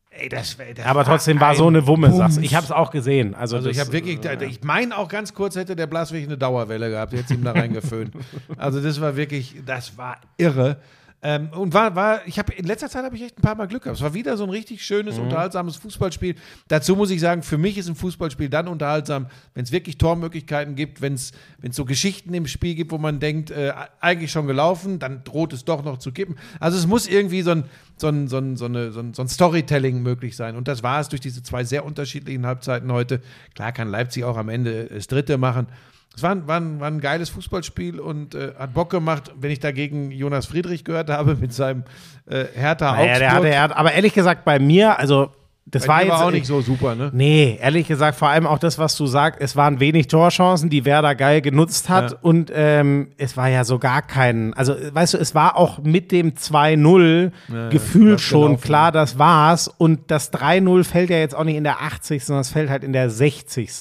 ey, das, das aber, trotzdem war so eine Wumme, Bums. sagst du. Ich habe es auch gesehen. Also, Also ich habe wirklich, ich meine auch ganz kurz hätte der Blaswig eine Dauerwelle gehabt, jetzt ihm da reingeföhnt. also das war wirklich, das war irre. Ähm, und war, war, ich habe in letzter Zeit habe ich echt ein paar Mal Glück gehabt. Es war wieder so ein richtig schönes, Mhm. unterhaltsames Fußballspiel. Dazu muss ich sagen, für mich ist ein Fußballspiel dann unterhaltsam, wenn es wirklich Tormöglichkeiten gibt, wenn es so Geschichten im Spiel gibt, wo man denkt, äh, eigentlich schon gelaufen, dann droht es doch noch zu kippen. Also es muss irgendwie so ein, so ein, so ein, so eine, so ein, so ein Storytelling möglich sein. Und das war es durch diese zwei sehr unterschiedlichen Halbzeiten heute. Klar kann Leipzig auch am Ende das dritte machen. Es war, ein- war, war ein geiles Fußballspiel und äh, hat Bock gemacht, wenn ich dagegen Jonas Friedrich gehört habe mit seinem äh, Hertha naja, der Augsburg. hatte, er hat, aber ehrlich gesagt, bei mir, also das war jetzt war auch nicht so super, ne? Nee, ehrlich gesagt, vor allem auch das, was du sagst, es waren wenig Torchancen, die Werder geil genutzt hat Ja. und ähm, es war ja so gar kein, also weißt du, es war auch mit dem 2-0 gefühlt läuft schon gelaufen. klar, das war's und das 3-0 fällt ja jetzt auch nicht in der 80., sondern es fällt halt in der 60.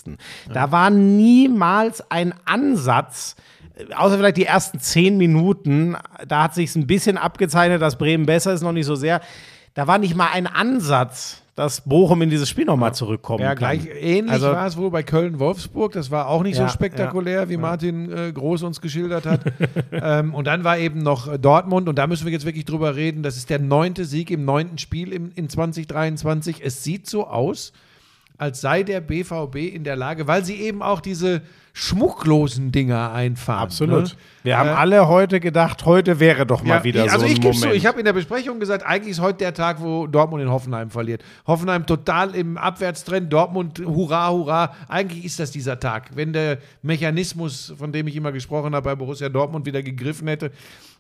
Da war niemals ein Ansatz, außer vielleicht die ersten zehn Minuten, da hat sich ein bisschen abgezeichnet, dass Bremen besser ist, noch nicht so sehr. Da war nicht mal ein Ansatz, dass Bochum in dieses Spiel nochmal zurückkommen Ja, kann. gleich ähnlich Also- war es wohl bei Köln-Wolfsburg. Das war auch nicht Ja, so spektakulär, wie Martin äh, Groß uns geschildert hat. ähm, und dann war eben noch äh, Dortmund, und da müssen wir jetzt wirklich drüber reden. Das ist der neunte Sieg im neunten Spiel im, in 2023. Es sieht so aus, als sei der BVB in der Lage, weil sie eben auch diese schmucklosen Dinger einfahren. Absolut. Ne? Wir haben Äh, alle heute gedacht, heute wäre doch mal Ja, wieder ich, also so ein ich gebe Moment. zu, ich habe in der Besprechung gesagt, eigentlich ist heute der Tag, wo Dortmund in Hoffenheim verliert. Hoffenheim total im Abwärtstrend, Dortmund hurra, hurra. Eigentlich ist das dieser Tag. Wenn der Mechanismus, von dem ich immer gesprochen habe, bei Borussia Dortmund wieder gegriffen hätte.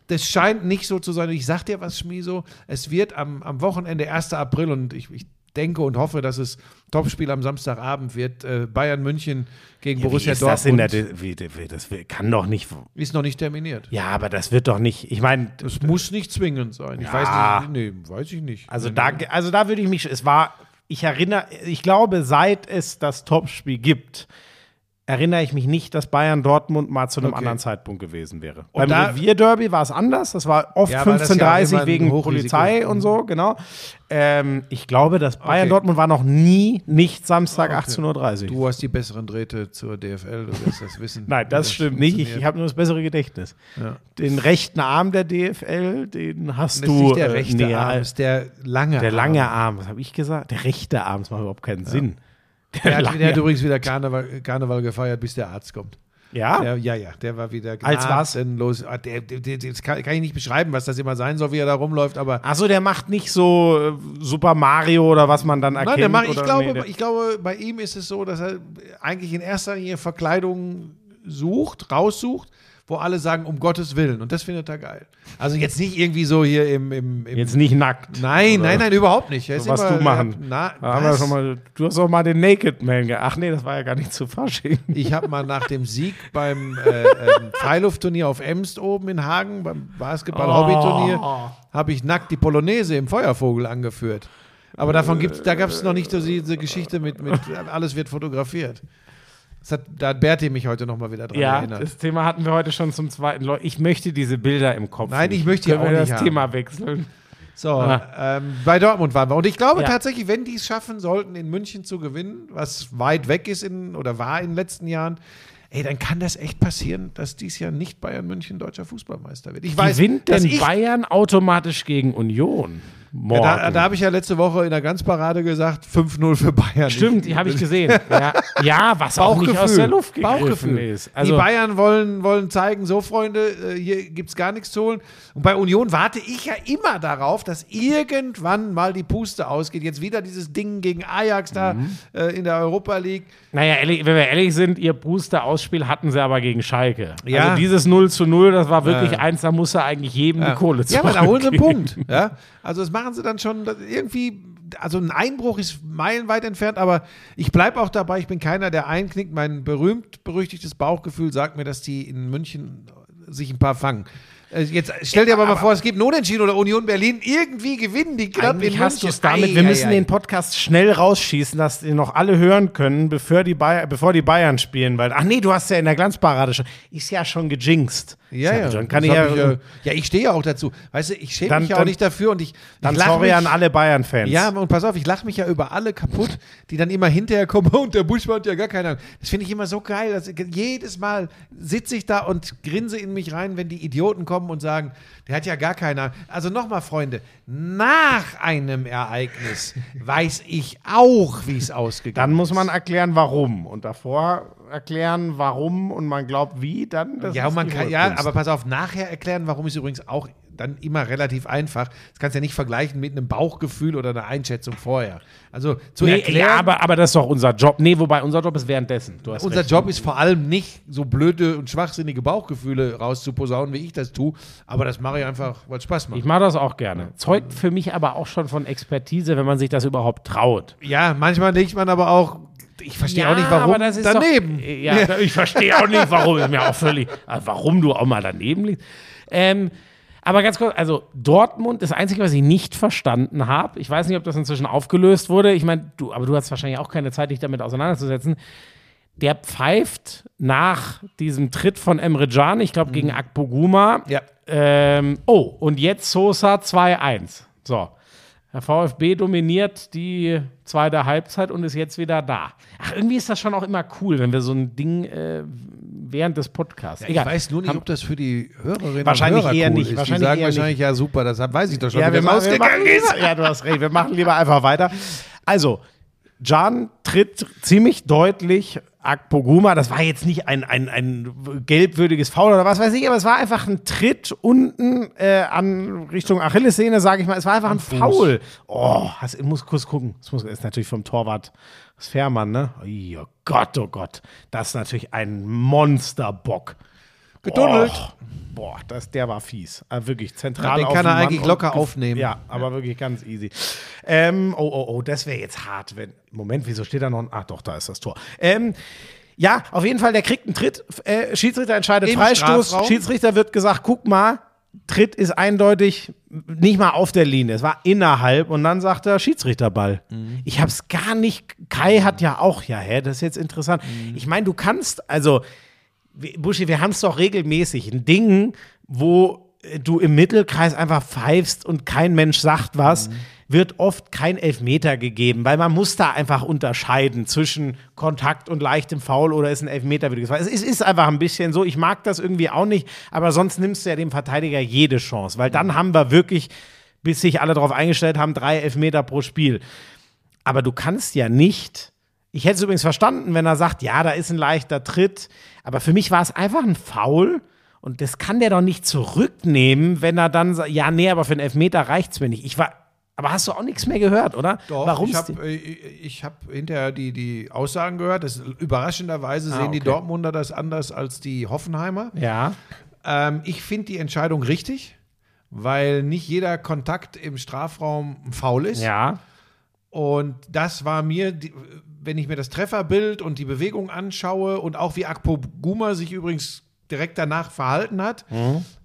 Das scheint nicht so zu sein. Ich sag dir was, Schmiso, es wird am, am Wochenende, 1. April, und ich, ich denke und hoffe, dass es Topspiel am Samstagabend wird, äh, Bayern München gegen ja, wie Borussia ist das in Dortmund. der, wie, wie, das kann doch nicht. ist noch nicht terminiert. Ja, aber das wird doch nicht. Ich meine, Es muss nicht zwingend sein. Ich Ja. weiß nicht, nee, weiß ich nicht. also da, also da würde ich mich. Es war. Ich erinnere. Ich glaube, seit es das Topspiel gibt, erinnere ich mich nicht, dass Bayern Dortmund mal zu einem Okay. anderen Zeitpunkt gewesen wäre. Und Beim da- Revierderby war es anders. Das war oft Ja, weil das ja auch 15:30 immer ein wegen Polizei und so, genau. Ähm, ich glaube, dass Bayern Okay. Dortmund war noch nie nicht Samstag 18:30 Uhr. Du hast die besseren Drähte zur DFL, du wirst das wissen. Nein, wie das stimmt nicht. Ich, ich habe nur das bessere Gedächtnis. Ja. Den rechten Arm der DFL, den hast Das du. ist nicht der äh, rechte näher- Arm, das ist der lange Der Arm. lange Arm, was habe ich gesagt? Der rechte Arm, das macht überhaupt keinen Sinn. Der hat, der hat übrigens wieder Karneval, Karneval gefeiert, bis der Arzt kommt. ja? Der, ja, ja, der war wieder Als was? gnadenlos. Ah, Der, der, das kann, kann ich nicht beschreiben, was das immer sein soll, wie er da rumläuft, aber Achso, der macht nicht so äh, Super Mario oder was man dann erkennt. Nein, der macht, ich, glaube, nee, ich glaube, bei ihm ist es so, dass er eigentlich in erster Linie Verkleidung sucht, raussucht, wo alle sagen, um Gottes Willen. Und das findet er geil. Also jetzt nicht irgendwie so hier im. im, im Jetzt nicht nackt. nein, nein, nein, überhaupt nicht. So, was immer- du machen. Na, was? mal, du hast auch mal den Naked Man ge Ach nee, das war ja gar nicht zu Fasching. Ich habe mal nach dem Sieg beim äh, ähm, Freiluftturnier auf Emst oben in Hagen, beim Basketball-Hobbyturnier, habe ich nackt die Polonaise im Feuervogel angeführt. Aber davon gibt's, da gab es noch nicht so diese Geschichte mit, mit alles wird fotografiert. Das hat, da hat Berti mich heute nochmal wieder dran Ja, erinnert. das Thema hatten wir heute schon zum zweiten. Leute, ich möchte diese Bilder im Kopf. Nein, nicht. ich möchte Können auch wir nicht das haben. Thema wechseln. So, Ah. ähm, bei Dortmund waren wir. Und ich glaube Ja. tatsächlich, wenn die es schaffen sollten, in München zu gewinnen, was weit weg ist in, oder war in den letzten Jahren, ey, dann kann das echt passieren, dass dies Jahr nicht Bayern München deutscher Fußballmeister wird. Ich weiß, Gewinnt denn Bayern automatisch gegen Union? Morgen. ja, da, da habe ich ja letzte Woche in der Ganzparade gesagt, 5-0 für Bayern. Stimmt, die habe ich gesehen. Ja, ja was auch nicht aus der Luft Bauchgefühl. ist. Also, die Bayern wollen, wollen zeigen, so Freunde, äh, hier gibt es gar nichts zu holen. Und bei Union warte ich ja immer darauf, dass irgendwann mal die Puste ausgeht. Jetzt wieder dieses Ding gegen Ajax da Mhm. äh, in der Europa League. naja, ehrlich, wenn wir ehrlich sind, ihr Booster-Ausspiel hatten sie aber gegen Schalke. Ja. Also dieses 0 zu 0, das war wirklich Ja. eins, da musste eigentlich jedem die Kohle Ja, aber da holen sie einen. Punkt. Ja? Also das machen sie dann schon irgendwie. Also ein Einbruch ist meilenweit entfernt, aber ich bleibe auch dabei. Ich bin keiner, der einknickt. Mein berühmt berüchtigtes Bauchgefühl sagt mir, dass die in München sich ein paar fangen. Äh, Jetzt stell dir aber mal vor, es gibt einen Unentschieden oder Union Berlin. Irgendwie gewinnen die knapp Eigentlich in hast du es damit. Ei, Wir ei, müssen ei. den Podcast schnell rausschießen, dass die noch alle hören können, bevor die, Bayer, bevor die Bayern spielen. Weil, ach nee, du hast ja in der Glanzparade schon. Ist ja schon gejinxt. Ja, ja. Dann kann ich hab ja. äh, ja, ich stehe ja auch dazu. Weißt du, ich schäme Dann- mich ja auch dann- nicht dafür und ich, dann ich sorry mich, an alle Bayern-Fans. Ja, und pass auf, ich lache mich ja über alle kaputt, die dann immer hinterher kommen und der Buschmann hat ja gar keine Ahnung. Das finde ich immer so geil. Dass jedes Mal sitze ich da und grinse in mich rein, wenn die Idioten kommen und sagen, der hat ja gar keine Ahnung. Also nochmal, Freunde, nach einem Ereignis weiß ich auch, wie es ausgegangen Dann muss ist. man erklären, warum. Und davor erklären, warum und man glaubt, wie, dann. Das ja, ist man kann, ja, aber pass auf, nachher erklären, warum ist übrigens auch dann immer relativ einfach. Das kannst du ja nicht vergleichen mit einem Bauchgefühl oder einer Einschätzung vorher. Also zu Nee, erklären, ja, aber, aber das ist doch unser Job. Nee, wobei unser Job ist währenddessen. Du hast unser recht. Job ist vor allem nicht so blöde und schwachsinnige Bauchgefühle rauszuposaunen, wie ich das tue. Aber das mache ich einfach, weil es Spaß macht. Ich mache das auch gerne. Zeugt für mich aber auch schon von Expertise, wenn man sich das überhaupt traut. ja, manchmal liegt man aber auch, ich verstehe auch nicht, warum aber das ist daneben. Doch, ja, ich verstehe auch nicht, warum. Ist mir auch völlig. äh, Warum du auch mal daneben liegst. Ähm, aber ganz kurz, also Dortmund, das Einzige, was ich nicht verstanden habe, ich weiß nicht, ob das inzwischen aufgelöst wurde. Ich meine, du, aber du hast wahrscheinlich auch keine Zeit, dich damit auseinanderzusetzen. Der pfeift nach diesem Tritt von Emre Can, ich glaube, gegen Akpoguma. Ja. Ähm, oh, und jetzt Sosa 2-1. So. Der VfB dominiert die zweite Halbzeit und ist jetzt wieder da. Ach, irgendwie ist das schon auch immer cool, wenn wir so ein Ding äh, während des Podcasts. Ich weiß nur nicht, ob das für die Hörerinnen Wahrscheinlich und Hörer eher cool nicht, Ist. wahrscheinlich die sagen eher wahrscheinlich, ja super, das weiß ich doch schon, Ja, wie wir, das machen, wir machen lieber, ja, du hast recht. Wir machen lieber einfach weiter. Also, Can tritt ziemlich deutlich Akpoguma. Das war jetzt nicht ein, ein, ein gelbwürdiges Foul oder was weiß ich, aber es war einfach ein Tritt unten äh, an Richtung Achillessehne, sage ich mal. Es war einfach ein Foul. Oh, hast, ich muss kurz gucken. Das muss, ist natürlich vom Torwart das Fährmann, ne? Oh Gott, oh Gott. Das ist natürlich ein Monsterbock. Getunnelt. Oh, boah, das, der war fies. Äh, wirklich zentral Den auf kann den er Mann eigentlich locker aufnehmen. Ja, aber wirklich ganz easy. Ähm, oh, oh, oh, das wäre jetzt hart. Wenn, Moment, wieso steht da noch ein. Ach doch, da ist das Tor. Ähm, ja, auf jeden Fall, der kriegt einen Tritt. Äh, Schiedsrichter entscheidet Im Freistoß. Strafraum. Schiedsrichter wird gesagt, guck mal, Tritt ist eindeutig nicht mal auf der Linie. Es war innerhalb und dann sagt er Schiedsrichterball. Mhm. Ich hab's gar nicht. Kai hat ja auch, ja, hä, das ist jetzt interessant. Mhm. Ich meine, du kannst, also, Buschi, wir haben es doch regelmäßig. Ein Ding, wo äh, du im Mittelkreis einfach pfeifst und kein Mensch sagt was, Mhm. wird oft kein Elfmeter gegeben, weil man muss da einfach unterscheiden zwischen Kontakt und leichtem Foul oder ist ein Elfmeter, Foul. Es ist, ist einfach ein bisschen so, ich mag das irgendwie auch nicht, aber sonst nimmst du ja dem Verteidiger jede Chance, weil dann haben wir wirklich, bis sich alle darauf eingestellt haben, drei Elfmeter pro Spiel. Aber du kannst ja nicht. Ich hätte es übrigens verstanden, wenn er sagt, ja, da ist ein leichter Tritt. Aber für mich war es einfach ein Foul. Und das kann der doch nicht zurücknehmen, wenn er dann sagt, ja, nee, aber für einen Elfmeter reicht's mir nicht. Ich war, aber hast du auch nichts mehr gehört, oder? Doch, Warum ich habe äh, ich hab hinterher die, die Aussagen gehört. Das, überraschenderweise sehen die okay. Dortmunder das anders als die Hoffenheimer. Ja. Ähm, ich finde die Entscheidung richtig, weil nicht jeder Kontakt im Strafraum faul ist. Ja. Und das war mir, die, wenn ich mir das Trefferbild und die Bewegung anschaue und auch wie Akpo Guma sich übrigens direkt danach verhalten hat,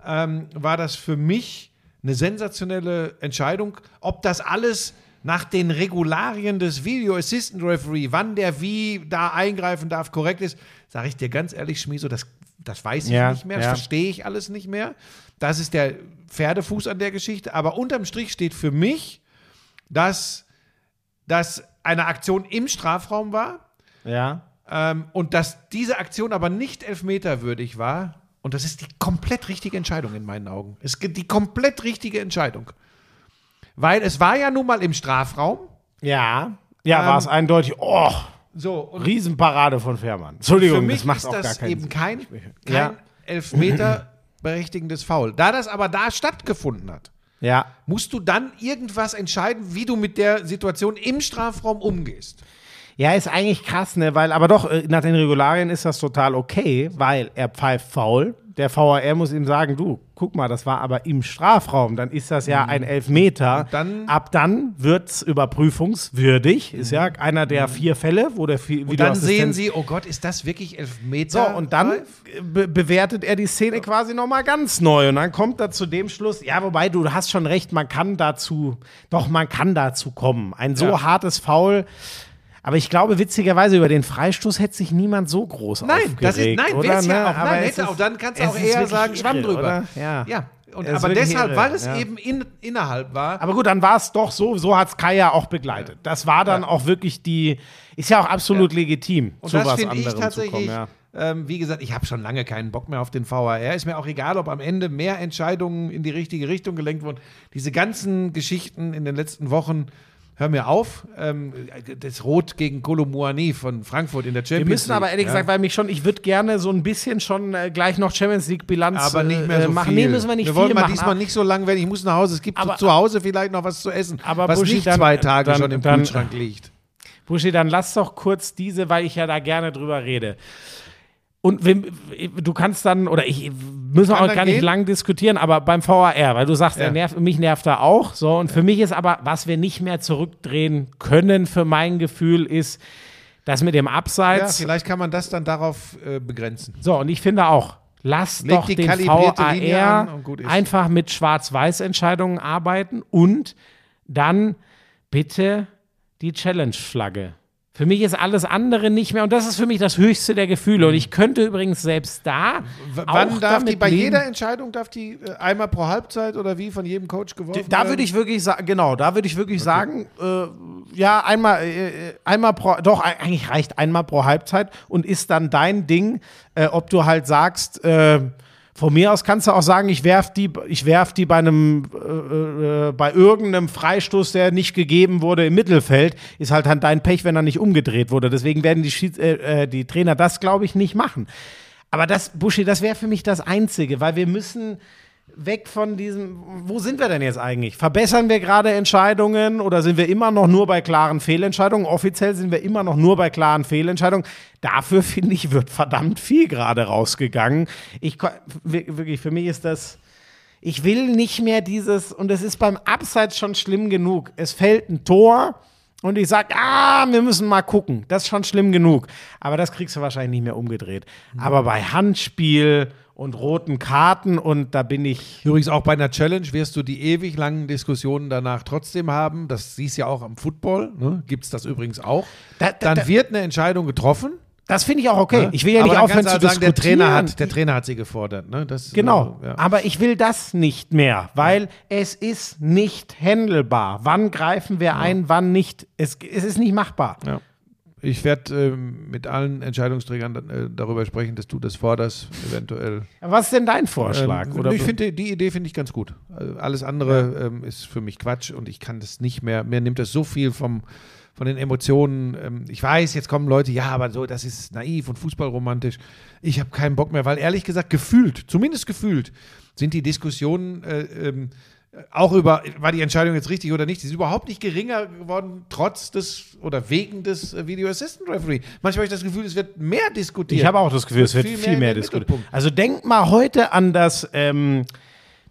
ähm, war das für mich eine sensationelle Entscheidung. Ob das alles nach den Regularien des Video Assistant Referee, wann der wie da eingreifen darf, korrekt ist, sage ich dir ganz ehrlich, Schmieso, das, das weiß ich Ja, nicht mehr, das ja. verstehe ich alles nicht mehr. Das ist der Pferdefuß an der Geschichte. Aber unterm Strich steht für mich, dass das eine Aktion im Strafraum war Ja. ähm, und dass diese Aktion aber nicht elfmeterwürdig war. Und das ist die komplett richtige Entscheidung in meinen Augen. Es ist die komplett richtige Entscheidung. Weil es war ja nun mal im Strafraum. Ja. Ja, Ähm, war es eindeutig. Oh, So, Riesenparade von Fährmann. Entschuldigung, für mich das macht ist auch gar das keinen eben kein, kein Ja. Elfmeter berechtigendes Foul. Da das aber da stattgefunden hat, Ja. musst du dann irgendwas entscheiden, wie du mit der Situation im Strafraum umgehst. Ja, ist eigentlich krass, ne? Weil, aber doch, äh, nach den Regularien ist das total okay, weil er pfeift faul. Der VAR muss ihm sagen, du, guck mal, das war aber im Strafraum, dann ist das ja ein Elfmeter. Dann- Ab dann wird's überprüfungswürdig. Ist ja einer der vier Fälle, wo der Vi- Und dann sehen sie, oh Gott, ist das wirklich so, Elfmeter? und dann be bewertet er die Szene quasi nochmal ganz neu. Und dann kommt er zu dem Schluss, ja, wobei du hast schon recht, man kann dazu, doch, man kann dazu kommen. Ein so Ja. hartes Foul. Aber ich glaube, witzigerweise, über den Freistoß hätte sich niemand so groß Nein, aufgeregt. das ist, nein, oder? wär's ja Ne? auch, nein, hätte ist- auch, dann kannst du es auch eher sagen, Schwamm irre, drüber. oder? Ja. Ja, und, aber deshalb, irre, weil es ja. eben in, innerhalb war. Aber gut, dann war es doch so, so hat es Kai ja auch begleitet. Das war dann auch wirklich die, ist ja auch absolut legitim, Und zu was anderem zu kommen. Ja. ähm, wie gesagt, ich habe schon lange keinen Bock mehr auf den VAR. Ist mir auch egal, ob am Ende mehr Entscheidungen in die richtige Richtung gelenkt wurden. Diese ganzen Geschichten in den letzten Wochen, hör mir auf. Ähm, das Rot gegen Kolomuani von Frankfurt in der Champions Wir müssen League. aber ehrlich ja. gesagt, weil mich schon, ich würde gerne so ein bisschen schon äh, gleich noch Champions League Bilanz aber nicht mehr äh, so machen. viel. Nee, müssen wir nicht wollen viel mal machen. diesmal nicht so lang werden. Ich muss nach Hause. Es gibt Aber- zu Hause vielleicht noch was zu essen, Aber was Buschi, nicht dann- zwei Tage dann- schon im dann- Kühlschrank liegt. Buschi, dann lass doch kurz diese, weil ich ja da gerne drüber rede. Und du kannst dann, oder ich, müssen wir auch gar nicht gehen? lang diskutieren, aber beim VAR, weil du sagst, Ja. er nervt, mich nervt er auch. So, und für mich ist aber, was wir nicht mehr zurückdrehen können, für mein Gefühl, ist das mit dem Ja, Abseits. vielleicht kann man das dann darauf äh, begrenzen. So, und ich finde auch, lass Leg doch den VAR einfach mit Schwarz-Weiß-Entscheidungen arbeiten und dann bitte die Challenge-Flagge. Für mich ist alles andere nicht mehr, und das ist für mich das höchste der Gefühle. Und ich könnte übrigens selbst da. W auch wann darf die bei leben- jeder Entscheidung darf die äh, einmal pro Halbzeit oder wie von jedem Coach geworfen Da werden? würde ich wirklich sagen, genau, da würde ich wirklich sagen, äh, ja, einmal, äh, einmal pro, doch, eigentlich reicht einmal pro Halbzeit und ist dann dein Ding, äh, ob du halt sagst, äh, von mir aus kannst du auch sagen, ich werf die, ich werf die bei einem, äh, äh, bei irgendeinem Freistoß, der nicht gegeben wurde im Mittelfeld, ist halt dann dein Pech, wenn er nicht umgedreht wurde. Deswegen werden die, Schieds äh, äh, die Trainer das, glaube ich, nicht machen. Aber das, Buschi, das wäre für mich das Einzige, weil wir müssen weg von diesem, wo sind wir denn jetzt eigentlich? Verbessern wir gerade Entscheidungen oder sind wir immer noch nur bei klaren Fehlentscheidungen? Offiziell sind wir immer noch nur bei klaren Fehlentscheidungen. Dafür, finde ich, wird verdammt viel gerade rausgegangen. Ich, wirklich, für mich ist das, ich will nicht mehr dieses, und es ist beim Abseits schon schlimm genug. Es fällt ein Tor und ich sage, ah, wir müssen mal gucken. Das ist schon schlimm genug. Aber das kriegst du wahrscheinlich nicht mehr umgedreht. Aber bei Handspiel und roten Karten und da bin ich. Übrigens auch bei einer Challenge wirst du die ewig langen Diskussionen danach trotzdem haben. Das siehst du ja auch am Football. Ne? Gibt es das übrigens auch. Da- da- dann da- wird eine Entscheidung getroffen. Das finde ich auch okay. ne? Ich will ja nicht aufhören zu halt sagen, diskutieren. Der Trainer, hat, der Trainer hat sie gefordert. Ne? Das, Genau, ja. aber ich will das nicht mehr, weil es ist nicht handelbar. Wann greifen wir ein, wann nicht? Es, es ist nicht machbar. Ja. Ich werde ähm, mit allen Entscheidungsträgern äh, darüber sprechen, dass du das forderst, eventuell. Was ist denn dein Vorschlag? Ähm, ich finde die Idee finde ich ganz gut. Also alles andere ähm, ist für mich Quatsch und ich kann das nicht mehr. Mir nimmt das so viel vom von den Emotionen. Ähm, ich weiß, jetzt kommen Leute, ja, aber so, das ist naiv und fußballromantisch. Ich habe keinen Bock mehr, weil ehrlich gesagt gefühlt, zumindest gefühlt, sind die Diskussionen äh, ähm, auch über, war die Entscheidung jetzt richtig oder nicht, die ist überhaupt nicht geringer geworden, trotz des oder wegen des äh, Video Assistant Referee. Manchmal habe ich das Gefühl, es wird mehr diskutiert. Ich habe auch das Gefühl, es wird viel mehr, in den diskutiert. Also denk mal heute an das, ähm,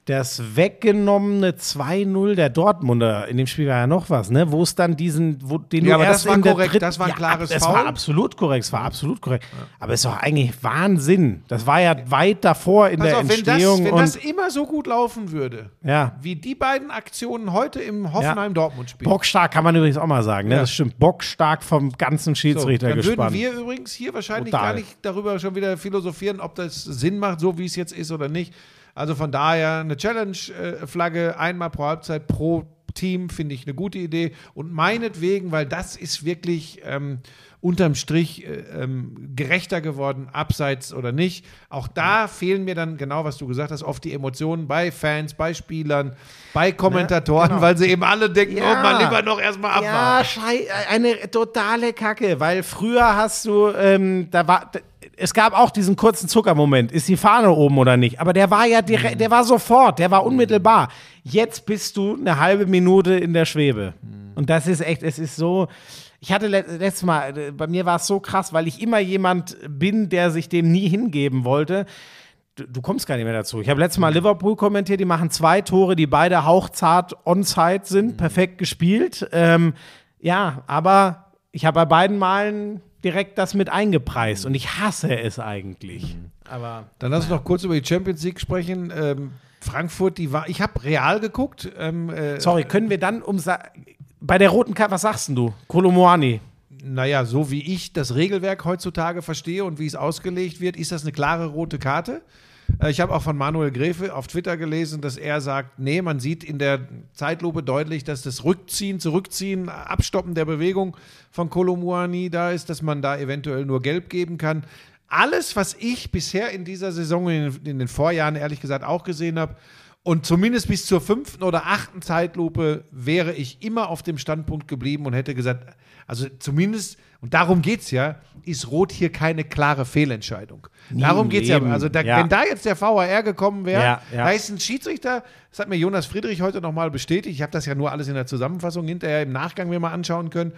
das weggenommene 2-0 der Dortmunder. In dem Spiel war ja noch was, ne? Wo es dann diesen, wo, den Ja, du aber erst das war in der korrekt, dritten- das war ein klares Das Foul. war absolut korrekt, es war absolut korrekt. Aber es ist doch eigentlich Wahnsinn. Das war ja weit davor in Pass der auf, wenn das, Entstehung. wenn das immer so gut laufen würde, ja. wie die beiden Aktionen heute im Hoffenheim-Dortmund-Spiel. Bockstark kann man übrigens auch mal sagen, ne? Ja. Das stimmt. Bockstark vom ganzen So, Schiedsrichter dann gespannt. würden wir übrigens hier wahrscheinlich Total. gar nicht darüber schon wieder philosophieren, ob das Sinn macht, so wie es jetzt ist oder nicht. Also von daher eine Challenge-Flagge einmal pro Halbzeit pro Team finde ich eine gute Idee. Und meinetwegen, weil das ist wirklich ähm, unterm Strich äh, ähm, gerechter geworden, abseits oder nicht. Auch da fehlen mir dann genau, was du gesagt hast, oft die Emotionen bei Fans, bei Spielern, bei Kommentatoren, genau. weil sie eben alle denken, Ja. oh, mal lieber noch erstmal abwarten. Ja, schei eine totale Kacke, weil früher hast du, ähm, da war, es gab auch diesen kurzen Zuckermoment, ist die Fahne oben oder nicht? Aber der war ja direkt, der war sofort, der war unmittelbar. Jetzt bist du eine halbe Minute in der Schwebe. Und das ist echt, es ist so, ich hatte le letztes Mal, äh, bei mir war es so krass, weil ich immer jemand bin, der sich dem nie hingeben wollte. Du, du kommst gar nicht mehr dazu. Ich habe letztes Mal Liverpool kommentiert, die machen zwei Tore, die beide hauchzart on-site sind, perfekt gespielt. Ähm, ja, aber ich habe bei beiden Malen direkt das mit eingepreist und ich hasse es eigentlich. Aber Dann lass uns noch kurz über die Champions League sprechen. Ähm, Frankfurt, die war, ich habe real geguckt. Ähm, äh, sorry, können wir dann um bei der roten Karte, was sagst du? Kolomoani. naja, so wie ich das Regelwerk heutzutage verstehe und wie es ausgelegt wird, ist das eine klare rote Karte. Äh, Ich habe auch von Manuel Gräfe auf Twitter gelesen, dass er sagt, nee, man sieht in der Zeitlupe deutlich, dass das Rückziehen, Zurückziehen, Abstoppen der Bewegung von Kolomuani da ist, dass man da eventuell nur gelb geben kann. Alles, was ich bisher in dieser Saison, in den Vorjahren ehrlich gesagt auch gesehen habe, und zumindest bis zur fünften oder achten Zeitlupe wäre ich immer auf dem Standpunkt geblieben und hätte gesagt, also zumindest, und darum geht es ja, ist Rot hier keine klare Fehlentscheidung. darum im geht es ja. Also da, Ja. wenn da jetzt der VAR gekommen wäre, Ja, ja. da ist ein Schiedsrichter, das hat mir Jonas Friedrich heute nochmal bestätigt, ich habe das ja nur alles in der Zusammenfassung hinterher im Nachgang mir mal anschauen können.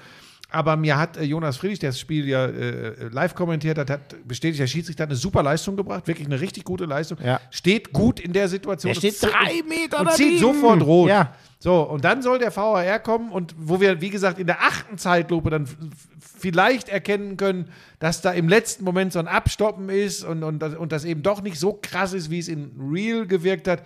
Aber mir hat äh, Jonas Friedrich, der das Spiel ja äh, live kommentiert hat, hat bestätigt, der Schiedsrichter hat eine super Leistung gebracht, wirklich eine richtig gute Leistung. Ja. Steht gut in der Situation. Der steht drei Meter und zieht sofort rot. Ja. So, und dann soll der VAR kommen und wo wir, wie gesagt, in der achten Zeitlupe dann vielleicht erkennen können, dass da im letzten Moment so ein Abstoppen ist und, und, das- und das eben doch nicht so krass ist, wie es in Real gewirkt hat.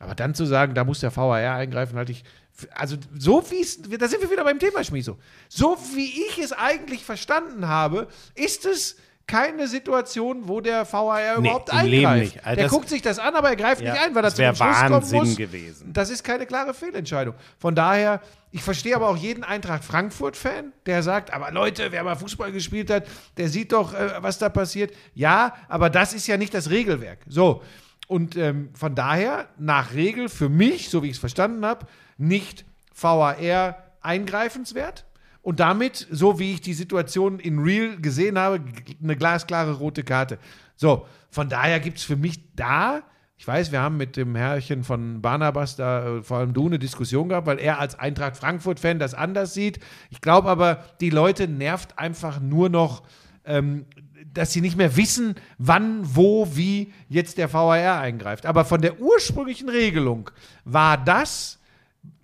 Aber dann zu sagen, da muss der VAR eingreifen, halte ich. Also, so wie es, da sind wir wieder beim Thema Schmieso. So wie ich es eigentlich verstanden habe, ist es keine Situation, wo der VAR Nee, überhaupt eingreift. Also der guckt sich das an, aber er greift Ja, nicht ein, weil das zu dem wär Schluss kommen Wahnsinn muss. gewesen. Das ist keine klare Fehlentscheidung. Von daher, ich verstehe aber auch jeden Eintracht Frankfurt-Fan, der sagt, aber Leute, wer mal Fußball gespielt hat, der sieht doch, äh, was da passiert. Ja, aber das ist ja nicht das Regelwerk. So. Und ähm, von daher, nach Regel für mich, so wie ich es verstanden habe, nicht VAR eingreifenswert. Und damit, so wie ich die Situation in Real gesehen habe, eine glasklare rote Karte. So, von daher gibt es für mich da, ich weiß, wir haben mit dem Herrchen von Barnabas da, äh, vor allem du, eine Diskussion gehabt, weil er als Eintracht Frankfurt-Fan das anders sieht. Ich glaube aber, die Leute nervt einfach nur noch, ähm, dass sie nicht mehr wissen, wann, wo, wie jetzt der VAR eingreift. Aber von der ursprünglichen Regelung war das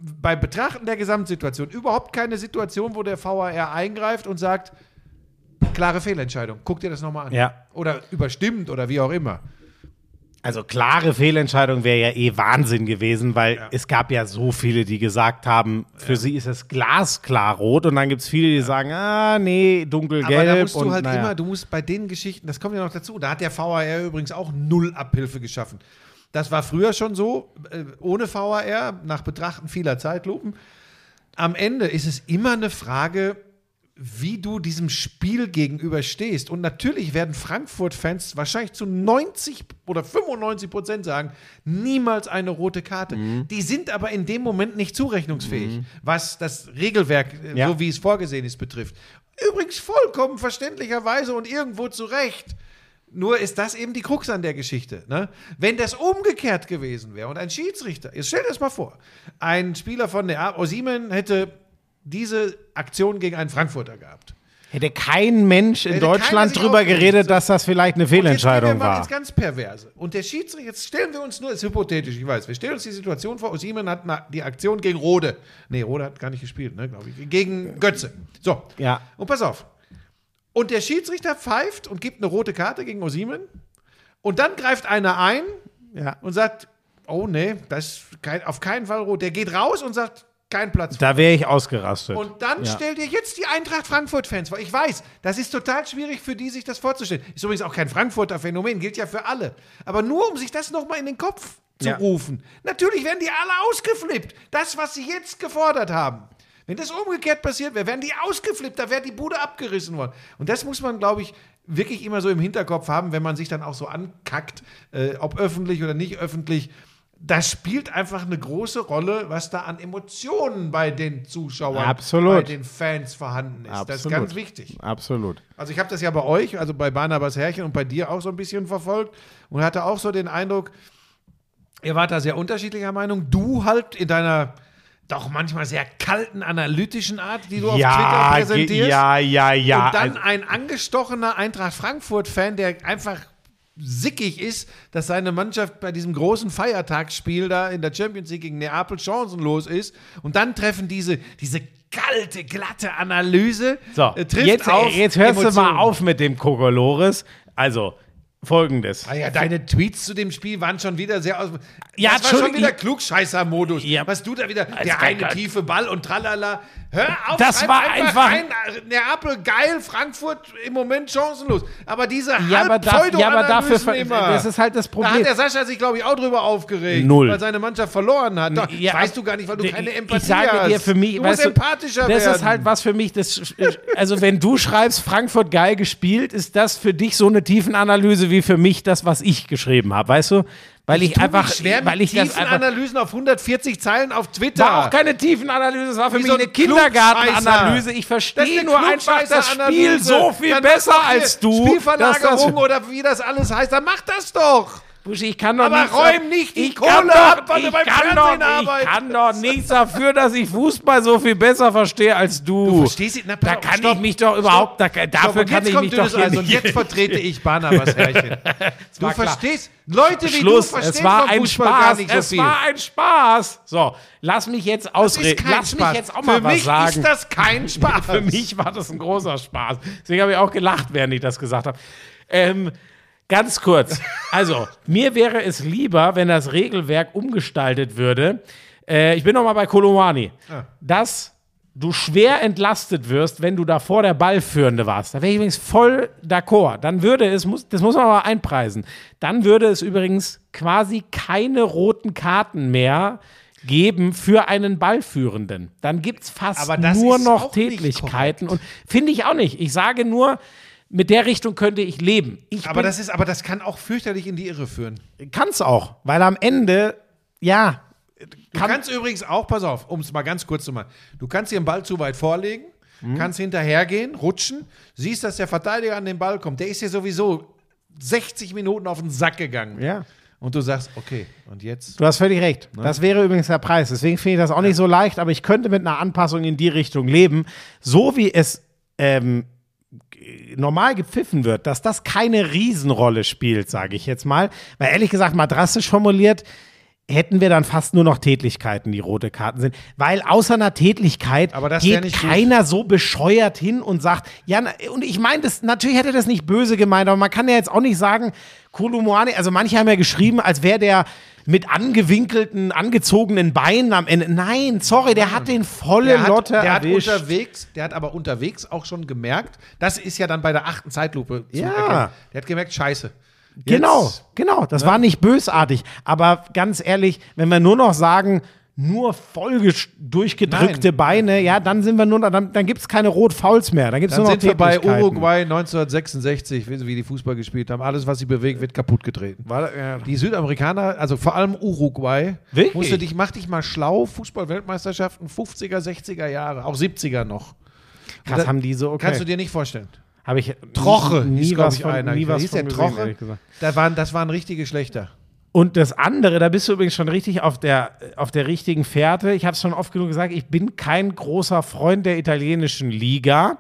bei Betrachten der Gesamtsituation überhaupt keine Situation, wo der VAR eingreift und sagt, klare Fehlentscheidung. Guck dir das nochmal an. Ja. Oder überstimmt oder wie auch immer. Also klare Fehlentscheidung wäre ja eh Wahnsinn gewesen, weil es gab ja so viele, die gesagt haben, für sie ist es glasklar rot und dann gibt es viele, die sagen, ah, nee, dunkelgelb. Aber da musst du und, halt naja. immer, du musst bei den Geschichten, das kommt ja noch dazu, da hat der VAR übrigens auch null Abhilfe geschaffen. Das war früher schon so, äh, ohne VAR, nach Betrachten vieler Zeitlupen. Am Ende ist es immer eine Frage, wie du diesem Spiel gegenüberstehst. Und natürlich werden Frankfurt-Fans wahrscheinlich zu 90 oder 95 Prozent sagen, niemals eine rote Karte. Mhm. Die sind aber in dem Moment nicht zurechnungsfähig, was das Regelwerk, äh, Ja. so wie es vorgesehen ist, betrifft. Übrigens vollkommen verständlicherweise und irgendwo zu Recht. Nur ist das eben die Krux an der Geschichte. Ne? Wenn das umgekehrt gewesen wäre und ein Schiedsrichter, jetzt stell dir das mal vor, ein Spieler von der A- Osimen hätte diese Aktion gegen einen Frankfurter gehabt. Hätte kein Mensch in Hätte Deutschland drüber geredet, dass das vielleicht eine Und jetzt Fehlentscheidung wir mal war. ins ganz Perverse. Und der Schiedsrichter, jetzt stellen wir uns nur, ist hypothetisch, ich weiß, wir stellen uns die Situation vor, Osimen hat na- die Aktion gegen Rode. Nee, Rode hat gar nicht gespielt, ne, glaube ich. Gegen Götze. So. Ja. Und pass auf. Und der Schiedsrichter pfeift und gibt eine rote Karte gegen Osimen. Und dann greift einer ein Ja. und sagt, oh nee, das ist kein, auf keinen Fall rot. Der geht raus und sagt, kein Platz. Da wäre ich ausgerastet. Und dann Ja. stell dir jetzt die Eintracht Frankfurt-Fans vor. Ich weiß, das ist total schwierig für die, sich das vorzustellen. Ist übrigens auch kein Frankfurter Phänomen, gilt ja für alle. Aber nur um sich das nochmal in den Kopf zu Ja. rufen. Natürlich werden die alle ausgeflippt. Das, was sie jetzt gefordert haben. Wenn das umgekehrt passiert wäre, wären die ausgeflippt, da wäre die Bude abgerissen worden. Und das muss man, glaube ich, wirklich immer so im Hinterkopf haben, wenn man sich dann auch so ankackt, äh, ob öffentlich oder nicht öffentlich. Das spielt einfach eine große Rolle, was da an Emotionen bei den Zuschauern, Absolut. bei den Fans vorhanden ist. Das ist Absolut. ganz wichtig. Absolut. Also ich habe das ja bei euch, also bei Barnabas Herrchen und bei dir auch so ein bisschen verfolgt und hatte auch so den Eindruck, ihr wart da sehr unterschiedlicher Meinung. Du halt in deiner doch manchmal sehr kalten, analytischen Art, die du auf ja, Twitter ge- präsentierst. ja, ja, ja. Und dann Also- ein angestochener Eintracht Frankfurt-Fan, der einfach sickig ist, dass seine Mannschaft bei diesem großen Feiertagsspiel da in der Champions League gegen Neapel chancenlos ist. Und dann treffen diese, diese kalte, glatte Analyse, So, äh, trifft jetzt, auf jetzt hörst du Emotionen. mal auf mit dem Kokolores. Also, folgendes. Ah ja, deine Tweets zu dem Spiel waren schon wieder sehr aus. Ja, das war schon wieder Klugscheißer-Modus. Ja. Was du da wieder, Also, der eine Gott. tiefe Ball und tralala. Hör auf, Das war einfach- Ein, äh, Neapel geil, Frankfurt im Moment chancenlos. Aber diese Ja, aber, da, ja, aber dafür, immer. das ist halt das da Problem. hat der Sascha sich, glaube ich, auch drüber aufgeregt. Null. Weil seine Mannschaft verloren hat. Doch, Ja, weißt du gar nicht, weil du keine Empathie ich sage hast. dir für mich, du musst empathischer das werden. ist halt was für mich, das, also wenn du schreibst, Frankfurt geil gespielt, ist das für dich so eine Tiefenanalyse wie für mich das, was ich geschrieben habe, weißt du? Weil ich, tu mich einfach, schwer weil ich das einfach, Analysen auf 140 Zeilen auf Twitter. war auch keine Tiefenanalyse, es war für Wie mich so eine ein Kindergartenanalyse. Ich Das verstehe nur einfach das Spiel so viel Dann besser als du. Spielverlagerung dass oder wie das alles heißt, dann mach das doch. Buschi, ich kann doch Aber nichts räum nicht die Kohle kann ab, doch, du ich beim kann Fernsehen doch, Ich kann doch nichts dafür, dass ich Fußball so viel besser verstehe als du. Du verstehst ihn? Na, da kann stopp, ich mich doch überhaupt, da, dafür kann jetzt ich mich doch und nicht. jetzt vertrete ich Barnabas Herrchen. Du verstehst, Leute wie Schluss, du verstehen es war ein Fußball Spaß, gar nicht so es viel. war ein Spaß. So, lass mich jetzt ausreden. Lass Spaß. mich jetzt auch mal Für was mich sagen. ist das kein Spaß. Für mich war das ein großer Spaß. Deswegen habe ich auch gelacht, während ich das gesagt habe. Ähm, ganz kurz. Also, mir wäre es lieber, wenn das Regelwerk umgestaltet würde. Äh, ich bin noch mal bei Kolomani. Dass du schwer entlastet wirst, wenn du da vor der Ballführende warst. Da wäre ich übrigens voll d'accord. Dann würde es, muss, das muss man aber einpreisen, dann würde es übrigens quasi keine roten Karten mehr geben für einen Ballführenden. Dann gibt es fast nur noch Tätlichkeiten. Und finde ich auch nicht. Ich sage nur, mit der Richtung könnte ich leben. Ich Aber das, ist, aber das kann auch fürchterlich in die Irre führen. kann es auch, weil am Ende, ja, Du kannst übrigens auch, pass auf, um es mal ganz kurz zu machen, du kannst dir den Ball zu weit vorlegen, Mhm. kannst hinterhergehen, rutschen, siehst, dass der Verteidiger an den Ball kommt. Der ist dir sowieso 60 Minuten auf den Sack gegangen. Ja. Und du sagst, okay, und jetzt? Du hast völlig recht. Das wäre übrigens der Preis. Deswegen finde ich das auch nicht so leicht, aber ich könnte mit einer Anpassung in die Richtung leben. So wie es ähm, normal gepfiffen wird, dass das keine Riesenrolle spielt, sage ich jetzt mal. Weil ehrlich gesagt, mal drastisch formuliert, hätten wir dann fast nur noch Tätlichkeiten, die rote Karten sind. Weil außer einer Tätlichkeit Aber das wär geht nicht gut. keiner so bescheuert hin und sagt, ja, und ich meine, das, natürlich hätte das nicht böse gemeint, aber man kann ja jetzt auch nicht sagen, Kolomoani, also manche haben ja geschrieben, als wäre der mit angewinkelten, angezogenen Beinen am Ende. Nein, sorry, der hat den volle Der hat, Lotte der hat erwischt. unterwegs, der hat aber unterwegs auch schon gemerkt, das ist ja dann bei der achten Zeitlupe zu Ja. erkennen. Der hat gemerkt, scheiße. Genau, Jetzt- genau. Das war nicht bösartig. Aber ganz ehrlich, wenn wir nur noch sagen, nur voll durchgedrückte Nein. Beine, ja, dann sind wir nur dann, dann gibt es keine Rot-Fouls mehr. Dann gibt es Dann nur noch sind wir bei. Uruguay 1966, wissen Sie, wie die Fußball gespielt haben. Alles, was sie bewegt, wird kaputt getreten. War, ja. Die Südamerikaner, also vor allem Uruguay, Wirklich? musst du dich, mach dich mal schlau, Fußball-Weltmeisterschaften 50er, 60er Jahre, auch 70er noch. Krass, haben die so, okay. Kannst du dir nicht vorstellen. Habe ich Troche, nie, hieß, was ich, von, einer. nie was hieß von der gesehen, Troche? ehrlich gesagt. Da waren, das waren richtige Schlechter. Und das andere, da bist du übrigens schon richtig auf der, auf der richtigen Fährte. Ich habe es schon oft genug gesagt, ich bin kein großer Freund der italienischen Liga.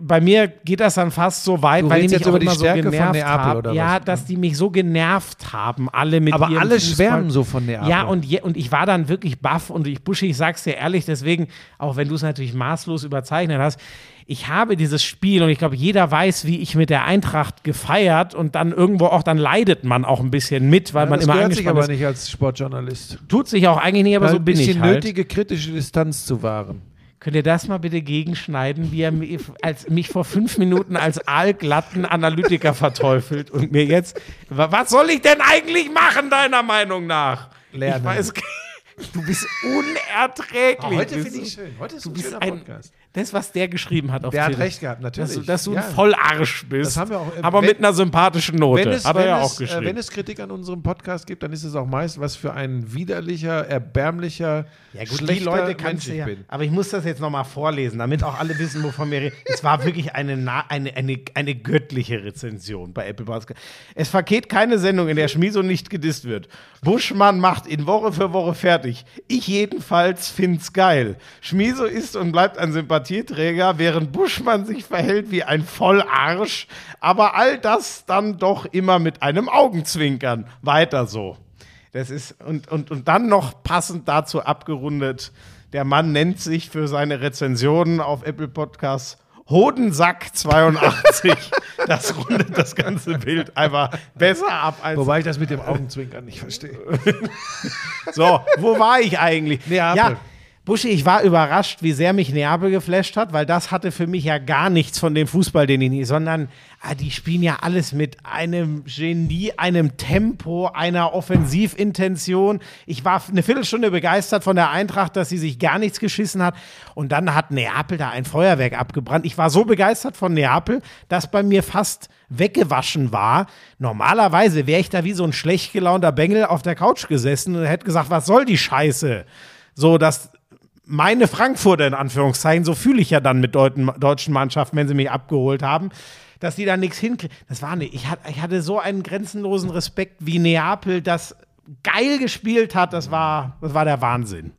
Bei mir geht das dann fast so weit, Du weil die mich jetzt auch über die immer so Stärke von genervt Neapel, haben. oder ja, was? dass die mich so genervt haben, alle mit Aber alle Fußball. schwärmen so von Neapel. Ja, und, je, und ich war dann wirklich baff und ich, Buschi, ich sag's dir ehrlich, deswegen, auch wenn du es natürlich maßlos überzeichnet hast, ich habe dieses Spiel und ich glaube, jeder weiß, wie ich mit der Eintracht gefeiert und dann irgendwo auch, dann leidet man auch ein bisschen mit, weil man das immer gehört sich angespannt aber ist. nicht als Sportjournalist. Tut sich auch eigentlich nicht, aber so ein bin bisschen ich halt. nötige kritische Distanz zu wahren. Könnt ihr das mal bitte gegenschneiden, wie er mich, als, mich vor fünf Minuten als aalglatten Analytiker verteufelt und mir jetzt, wa- was soll ich denn eigentlich machen, deiner Meinung nach? Lernen. Ich weiß, du bist unerträglich. heute Bist finde du- ich schön. Heute ist Du ein bist schöner ein, Podcast. Das, was der geschrieben hat auf Der hat Twitter. recht gehabt, natürlich. Dass, du- dass du Ja. ein Vollarsch bist. Das haben wir auch, äh, aber wenn- mit einer sympathischen Note. Wenn es, hat er wenn, ja es, auch geschrieben. äh, wenn es Kritik an unserem Podcast gibt, dann ist es auch meist, was für ein widerlicher, erbärmlicher, Ja gut, schlechter die Leute Mensch ich ja. bin. Aber ich muss das jetzt nochmal vorlesen, damit auch alle wissen, wovon wir reden. Es war wirklich eine, eine, eine, eine göttliche Rezension bei Apple Podcast. Es vergeht keine Sendung, in der Schmieso nicht gedisst wird. Buschmann macht ihn Woche für Woche fertig. Ich jedenfalls find's geil. Schmieso ist und bleibt ein Sympathieträger, während Buschmann sich verhält wie ein Vollarsch. Aber all das dann doch immer mit einem Augenzwinkern. Weiter so. Das ist, und, und, und dann noch passend dazu abgerundet, der Mann nennt sich für seine Rezensionen auf Apple Podcasts Hodensack82. das rundet das ganze Bild einfach besser ab als. Wobei ich das mit dem Augenzwinkern nicht verstehe. So, wo war ich eigentlich? Neapel. Ja, Buschi, ich war überrascht, wie sehr mich Neapel geflasht hat, weil das hatte für mich ja gar nichts von dem Fußball, den ich nie, sondern ah, die spielen ja alles mit einem Genie, einem Tempo, einer Offensivintention. Ich war eine Viertelstunde begeistert von der Eintracht, dass sie sich gar nichts geschissen hat. Und dann hat Neapel da ein Feuerwerk abgebrannt. Ich war so begeistert von Neapel, dass bei mir fast weggewaschen war. Normalerweise wäre ich da wie so ein schlecht gelaunter Bengel auf der Couch gesessen und hätte gesagt, was soll die Scheiße? So, dass meine Frankfurter in Anführungszeichen, so fühle ich ja dann mit deuten, deutschen Mannschaften, wenn sie mich abgeholt haben, dass die da nichts hinkriegen. Das war nicht. Ich, hat, ich hatte so einen grenzenlosen Respekt, wie Neapel das geil gespielt hat. Das war, das war der Wahnsinn.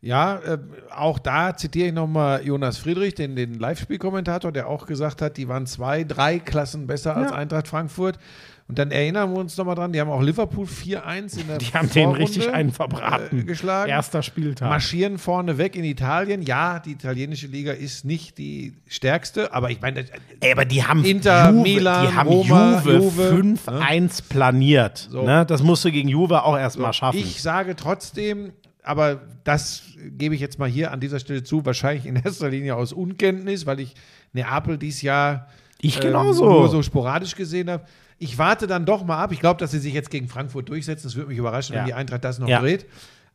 Ja, äh, auch da zitiere ich nochmal Jonas Friedrich, den, den Live-Spielkommentator, der auch gesagt hat, die waren zwei, drei Klassen besser als Ja. Eintracht Frankfurt. Und dann erinnern wir uns nochmal dran, die haben auch Liverpool 4-1 in der Die haben den Vorrunde, richtig einen verbraten. äh, geschlagen. Erster Spieltag. Marschieren vorne weg in Italien. Ja, die italienische Liga ist nicht die stärkste, aber ich meine, Ey, aber die haben Inter, Juve, Milan, die haben Roma, Juve, Juve, 5-1 planiert. So. Ne? Das musst du gegen Juve auch erstmal schaffen. Ich sage trotzdem, aber das gebe ich jetzt mal hier an dieser Stelle zu, wahrscheinlich in erster Linie aus Unkenntnis, weil ich Neapel dieses Jahr Ich ähm, genauso. nur so sporadisch gesehen habe. Ich warte dann doch mal ab. Ich glaube, dass sie sich jetzt gegen Frankfurt durchsetzen. Das würde mich überraschen, Ja. wenn die Eintracht das noch Ja. dreht.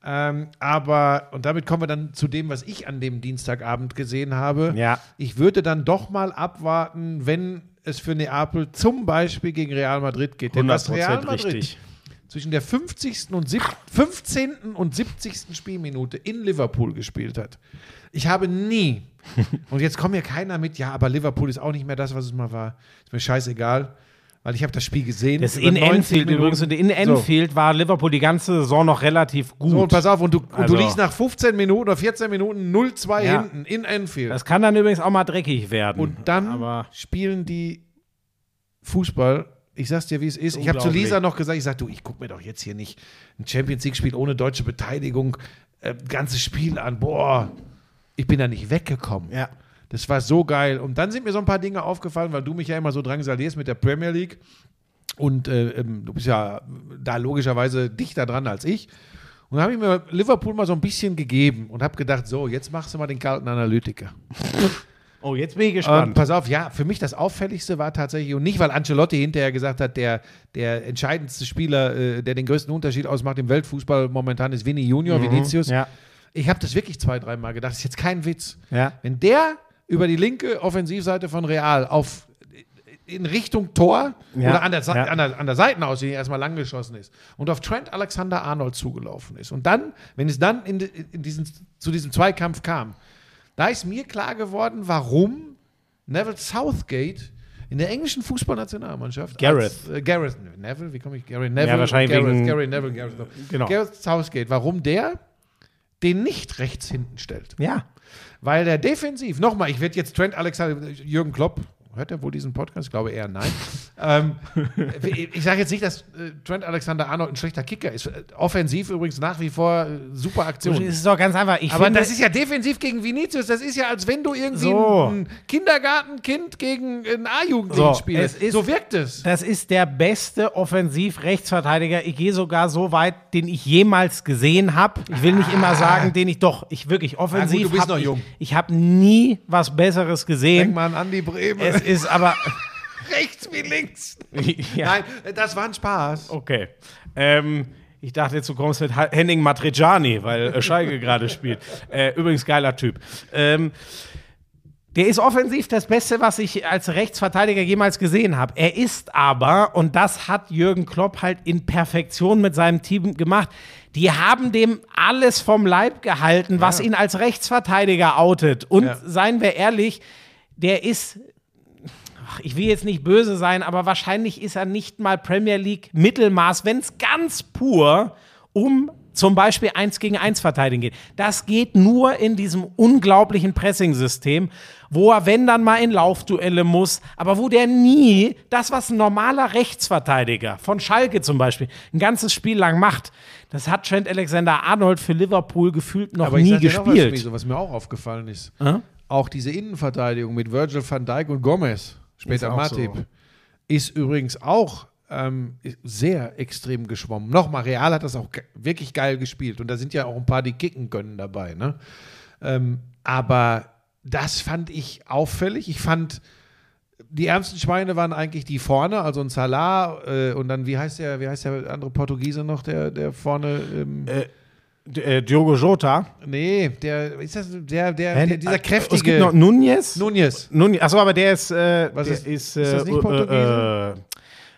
Ähm, aber, und damit kommen wir dann zu dem, was ich an dem Dienstagabend gesehen habe. Ja. Ich würde dann doch mal abwarten, wenn es für Neapel zum Beispiel gegen Real Madrid geht. Denn was Real 100% Madrid richtig. zwischen der 50. und sieb 15. und 70. Spielminute in Liverpool gespielt hat. Ich habe nie, und jetzt kommt mir keiner mit, ja, aber Liverpool ist auch nicht mehr das, was es mal war. Ist mir scheißegal, weil ich habe das Spiel gesehen. Das in 90 Enfield übrigens. Und in So. Enfield war Liverpool die ganze Saison noch relativ gut. So, und pass auf, und du, und Also- du liegst nach 15 Minuten oder 14 Minuten 0-2 Ja. hinten in Enfield. das kann dann übrigens auch mal dreckig werden. Und dann Aber spielen die Fußball. Ich sag's dir, wie es ist. Ich habe zu. Lisa noch gesagt, ich sag, du, ich guck mir doch jetzt hier nicht ein Champions League-Spiel ohne deutsche Beteiligung, äh, ganzes Spiel an. Boah, ich bin da nicht weggekommen. Ja. Das war so geil. Und dann sind mir so ein paar Dinge aufgefallen, weil du mich ja immer so drangsalierst mit der Premier League. Und äh, ähm, du bist ja da logischerweise dichter dran als ich. Und dann habe ich mir Liverpool mal so ein bisschen gegeben und habe gedacht, so, jetzt machst du mal den kalten Analytiker. oh, jetzt bin ich Und gespannt. pass auf, ja, für mich das Auffälligste war tatsächlich, und nicht, weil Ancelotti hinterher gesagt hat, der, der entscheidendste Spieler, äh, der den größten Unterschied ausmacht im Weltfußball momentan ist Vinny Junior, Vinicius. Mhm. ja. Ich habe das wirklich zwei, dreimal gedacht, das ist jetzt kein Witz. Ja. Wenn der über die linke Offensivseite von Real auf in Richtung Tor Ja, oder an der, ja. an der, an der Seitenauslinie erstmal lang geschossen ist und auf Trent Alexander Arnold zugelaufen ist. Und dann, wenn es dann in, in diesen, zu diesem Zweikampf kam, da ist mir klar geworden, warum Neville Southgate in der englischen Fußballnationalmannschaft Gareth. als, äh, Gareth Neville, wie komme ich Gary Neville? wahrscheinlich Gareth, wegen- Gary Neville, Gareth, Genau. Gareth Southgate, warum der den nicht rechts hinten stellt. ja. Weil der defensiv, nochmal, ich werde jetzt Trent Alexander, Jürgen Klopp, hört er wohl diesen Podcast? Ich glaube eher nein. ähm, ich sage jetzt nicht, dass äh, Trent Alexander Arnold ein schlechter Kicker ist. Äh, Offensiv übrigens nach wie vor äh, super Aktion. ist doch ganz einfach. Ich Aber das ist ja defensiv gegen Vinicius. Das ist ja, als wenn du irgendwie So. ein Kindergartenkind gegen ein A-Jugendlichen So, spielst. ist- so wirkt es. Das ist der beste Offensiv-Rechtsverteidiger. Ich gehe sogar so weit, den ich jemals gesehen habe. Ich will nicht immer sagen, den ich doch, ich wirklich offensiv. Ah, du bist hab noch ich, jung. Ich habe nie was Besseres Denk gesehen. mal an Andi Breme. Es ist aber. rechts wie links. ja, Nein, das war ein Spaß. okay. Ähm, ich dachte jetzt, du kommst mit Henning Matriciani, weil äh, Schalke gerade spielt. Äh, übrigens geiler Typ. Ähm, Der ist offensiv das Beste, was ich als Rechtsverteidiger jemals gesehen habe. Er ist aber, und das hat Jürgen Klopp halt in Perfektion mit seinem Team gemacht, die haben dem alles vom Leib gehalten, was ihn als Rechtsverteidiger outet. Und Ja. seien wir ehrlich, der ist ach, ich will jetzt nicht böse sein, aber wahrscheinlich ist er nicht mal Premier League Mittelmaß, wenn es ganz pur um zum Beispiel 1 gegen 1 verteidigen geht. Das geht nur in diesem unglaublichen Pressing-System, wo er, wenn dann mal in Laufduelle muss, aber wo der nie das, was ein normaler Rechtsverteidiger von Schalke zum Beispiel ein ganzes Spiel lang macht, das hat Trent Alexander-Arnold für Liverpool gefühlt noch nie sag dir noch was, gespielt. Was mir auch aufgefallen ist. Hä? Auch diese Innenverteidigung mit Virgil van Dijk und Gomez, später Matip, so. ist übrigens auch ähm, sehr extrem geschwommen. Nochmal, Real hat das auch wirklich geil gespielt. Und da sind ja auch ein paar, die kicken können dabei. Ne? Ähm, aber das fand ich auffällig. Ich fand, die ärmsten Schweine waren eigentlich die vorne, also ein Salah äh, und dann, wie heißt der, wie heißt der andere Portugiese noch, der, der vorne. Ähm, D- äh, Diogo Jota. nee, der ist das der, der, Hä? der dieser Es kräftige. gibt noch Nunez. Nunez. Nun, achso, aber der ist, äh, Was der ist- ist, ist das äh, nicht Portugiese? Äh, äh,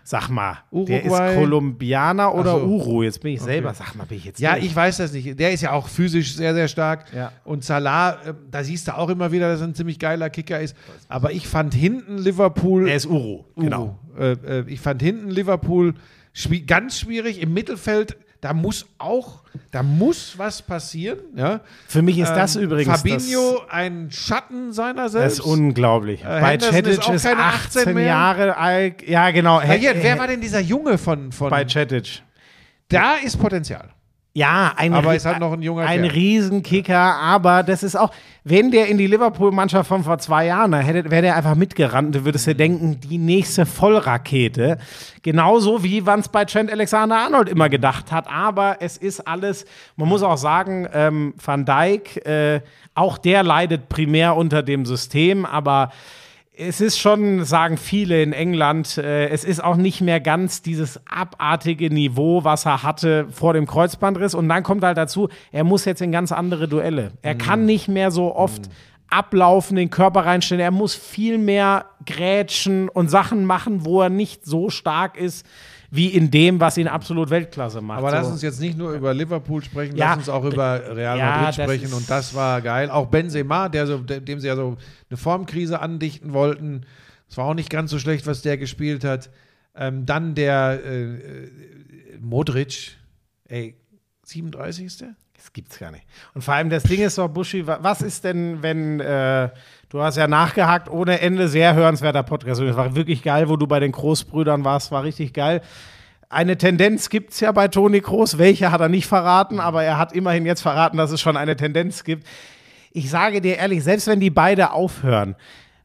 sag mal, der Uruguay? ist Kolumbianer oder so. Uru. Jetzt bin ich selber, sag mal, bin ich jetzt Ja, durch? ich weiß das nicht. Der ist ja auch physisch sehr, sehr stark. Ja. Und Salah, äh, da siehst du auch immer wieder, dass er ein ziemlich geiler Kicker ist. Aber ich fand hinten Liverpool. Er ist Uru, genau. Uru. Äh, äh, ich fand hinten Liverpool ganz schwierig. Im Mittelfeld, da muss auch, da muss was passieren. Ja? Für mich ist das Ähm, übrigens Fabinho ein Schatten seiner das, selbst. das ist unglaublich. Bei Henderson ist Cetic auch ist, keine 18 18 mehr. Jahre alt. Ja, genau. Na hier, wer war denn dieser Junge von, von bei Cetic? Da ist Potenzial. Ja, ein, Aber ist halt noch ein junger ein Kerl. Riesenkicker, aber das ist auch, wenn der in die Liverpool-Mannschaft von vor zwei Jahren, hätte, wäre der einfach mitgerannt, du würdest dir denken, die nächste Vollrakete. Genauso wie man es bei Trent Alexander-Arnold immer gedacht hat, aber es ist alles, man muss auch sagen, ähm, Van Dijk, äh, auch der leidet primär unter dem System, aber es ist schon, sagen viele in England, äh, es ist auch nicht mehr ganz dieses abartige Niveau, was er hatte vor dem Kreuzbandriss. Und dann kommt halt dazu, er muss jetzt in ganz andere Duelle. Er kann nicht mehr so oft ablaufen, den Körper reinstellen. Er muss viel mehr grätschen und Sachen machen, wo er nicht so stark ist, wie in dem, was ihn absolut Weltklasse macht. Aber so. lass uns jetzt nicht nur über Liverpool sprechen, Ja, lass uns auch über Real ja, Madrid sprechen. Und das war geil. Auch Benzema, der so, der- dem sie ja so eine Formkrise andichten wollten. Es war auch nicht ganz so schlecht, was der gespielt hat. Ähm, dann der äh, äh, Modric, ey, 37 ist der? Das gibt's gar nicht. Und vor allem das Ding ist doch, Buschi, wa- was ist denn, wenn, äh, du hast ja nachgehakt ohne Ende, sehr hörenswerter Podcast. Es war wirklich geil, wo du bei den Großbrüdern warst, war richtig geil. Eine Tendenz gibt's ja bei Toni Groß. Welche hat er nicht verraten, aber er hat immerhin jetzt verraten, dass es schon eine Tendenz gibt. Ich sage dir ehrlich, selbst wenn die beide aufhören,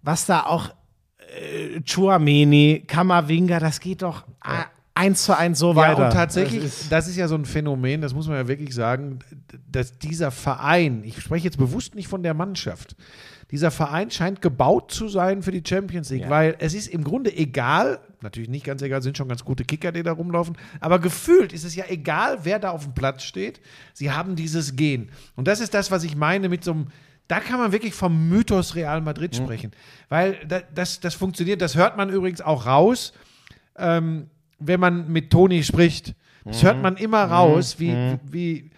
was da auch äh, Chuameni, Kamavinga, das geht doch äh, eins zu eins so weiter. Ja, und tatsächlich, Das das ist- ist, ja so ein Phänomen, das muss man ja wirklich sagen, dass dieser Verein, ich spreche jetzt bewusst nicht von der Mannschaft, dieser Verein scheint gebaut zu sein für die Champions League, Ja. weil es ist im Grunde egal, natürlich nicht ganz egal, sind schon ganz gute Kicker, die da rumlaufen, aber gefühlt ist es ja egal, wer da auf dem Platz steht, sie haben dieses Gen. Und das ist das, was ich meine mit so einem da kann man wirklich vom Mythos Real Madrid sprechen. Weil da, das, das funktioniert, das hört man übrigens auch raus, ähm, wenn man mit Toni spricht. Das hört man immer raus, wie, wie.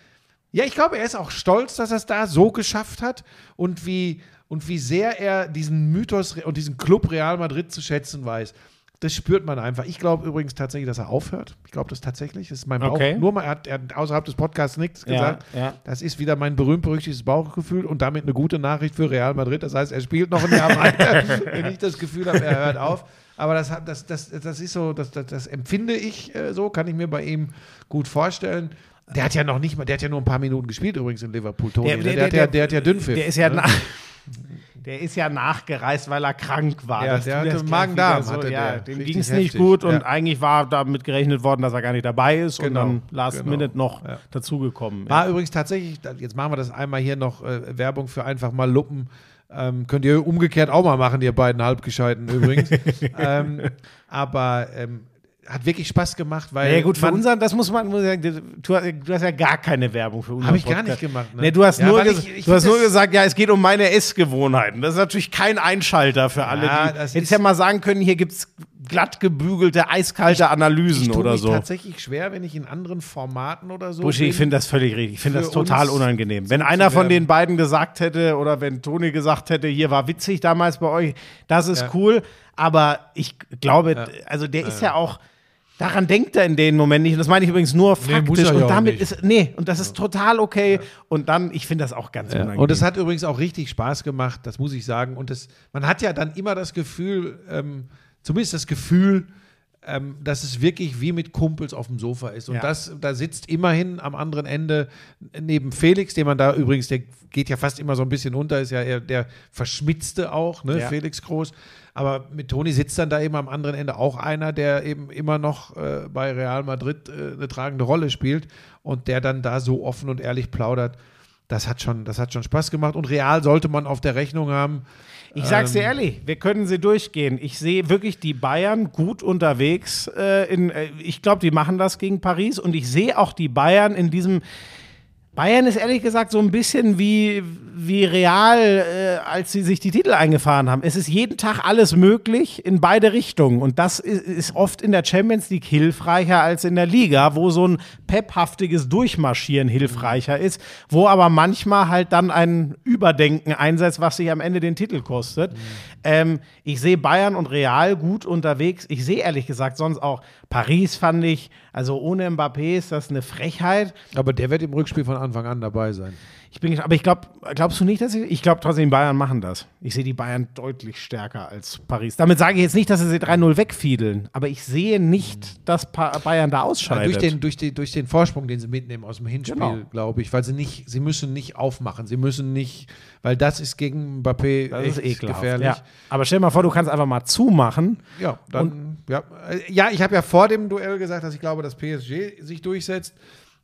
Ja, ich glaube, er ist auch stolz, dass er es da so geschafft hat und wie, und wie sehr er diesen Mythos und diesen Club Real Madrid zu schätzen weiß. Das spürt man einfach. Ich glaube übrigens tatsächlich, dass er aufhört. Ich glaube das tatsächlich. Das ist mein Bauch. Okay. Nur mal, er hat, er hat außerhalb des Podcasts nichts Ja, gesagt. ja. Das ist wieder mein berühmt-berüchtigtes Bauchgefühl und damit eine gute Nachricht für Real Madrid. Das heißt, er spielt noch ein Jahr weiter, wenn ich das Gefühl habe, er hört auf. Aber das, das, das, das ist so, das, das, das empfinde ich äh, so, kann ich mir bei ihm gut vorstellen. Der hat ja noch nicht mal, der hat ja nur ein paar Minuten gespielt übrigens in Liverpool, Toni. ne? Der, hat, ja, der hat ja Dünnpfiff. Der ist ja, ne? Der ist ja nachgereist, weil er krank war. Ja, der hatte Magen-Darm, hatte ja. Dem ging es nicht gut und ja. eigentlich war damit gerechnet worden, dass er gar nicht dabei ist Genau, und dann last genau. minute noch Ja. dazugekommen. War übrigens tatsächlich, jetzt machen wir das einmal hier noch äh, Werbung für einfach mal Luppen. Ähm, könnt ihr umgekehrt auch mal machen, ihr beiden Halbgescheiten übrigens. ähm, aber ähm, hat wirklich Spaß gemacht, weil. Ja, gut, für unseren, das muss man, muss ich sagen, du, du hast ja gar keine Werbung für unseren Hab ich gar Podcast. nicht gemacht, ne? Nee, du hast, Ja, nur, ich- ich du hast nur gesagt, ja, es geht um meine Essgewohnheiten. Das ist natürlich kein Einschalter für alle, Ja, die jetzt ja mal sagen können, hier gibt es glatt gebügelte, eiskalte Analysen ich oder mich so. tatsächlich schwer, wenn ich in anderen Formaten oder so. Buschi, ich finde das völlig richtig. Ich finde das total unangenehm. Wenn einer von den beiden gesagt hätte oder wenn Toni gesagt hätte, hier war witzig damals bei euch, das ist Ja. cool. Aber ich glaube, also der ist ja auch, daran denkt er in dem Moment nicht. Und das meine ich übrigens nur faktisch. ja und damit ist, nee, und das ist total okay. Und dann, ich finde das auch ganz Ja. unangenehm. Und es hat übrigens auch richtig Spaß gemacht, das muss ich sagen. Und das, man hat ja dann immer das Gefühl, ähm, zumindest das Gefühl, ähm, dass es wirklich wie mit Kumpels auf dem Sofa ist. Und Ja. das, da sitzt immerhin am anderen Ende neben Felix, den man da übrigens, der geht ja fast immer so ein bisschen unter, ist ja eher der Verschmitzte auch, ne, Ja. Felix Groß. Aber mit Toni sitzt dann da eben am anderen Ende auch einer, der eben immer noch äh, bei Real Madrid äh, eine tragende Rolle spielt und der dann da so offen und ehrlich plaudert. Das hat schon, das hat schon Spaß gemacht und Real sollte man auf der Rechnung haben. Ich sag's Ähm, dir ehrlich, wir können sie durchgehen. Ich sehe wirklich die Bayern gut unterwegs. Äh, in, äh, ich glaube, die machen das gegen Paris und ich sehe auch die Bayern in diesem. Bayern ist ehrlich gesagt so ein bisschen wie, wie Real, äh, als sie sich die Titel eingefahren haben. Es ist jeden Tag alles möglich in beide Richtungen. Und das ist, ist oft in der Champions League hilfreicher als in der Liga, wo so ein pephaftiges Durchmarschieren hilfreicher ist, wo aber manchmal halt dann ein Überdenken einsetzt, was sich am Ende den Titel kostet. Ähm, ich sehe Bayern und Real gut unterwegs. Ich sehe ehrlich gesagt sonst auch Paris fand ich, also ohne Mbappé ist das eine Frechheit. Aber der wird im Rückspiel von Anfang an dabei sein. Ich bin, aber ich glaube, glaubst du nicht, dass sie, ich glaube trotzdem, Bayern machen das. Ich sehe die Bayern deutlich stärker als Paris. Damit sage ich jetzt nicht, dass sie sie 3-0 wegfiedeln, aber ich sehe nicht, dass pa Bayern da ausscheidet. durch, den, durch, die, durch den Vorsprung, den sie mitnehmen aus dem Hinspiel, Genau. glaube ich, weil sie nicht, sie müssen nicht aufmachen, sie müssen nicht, weil das ist gegen Mbappé das echt ist ekelhaft. gefährlich. Ja. Aber stell dir mal vor, du kannst einfach mal zumachen. Ja, dann, ja. Äh, ja, ich habe ja vor dem Duell gesagt, dass ich glaube, dass PSG sich durchsetzt.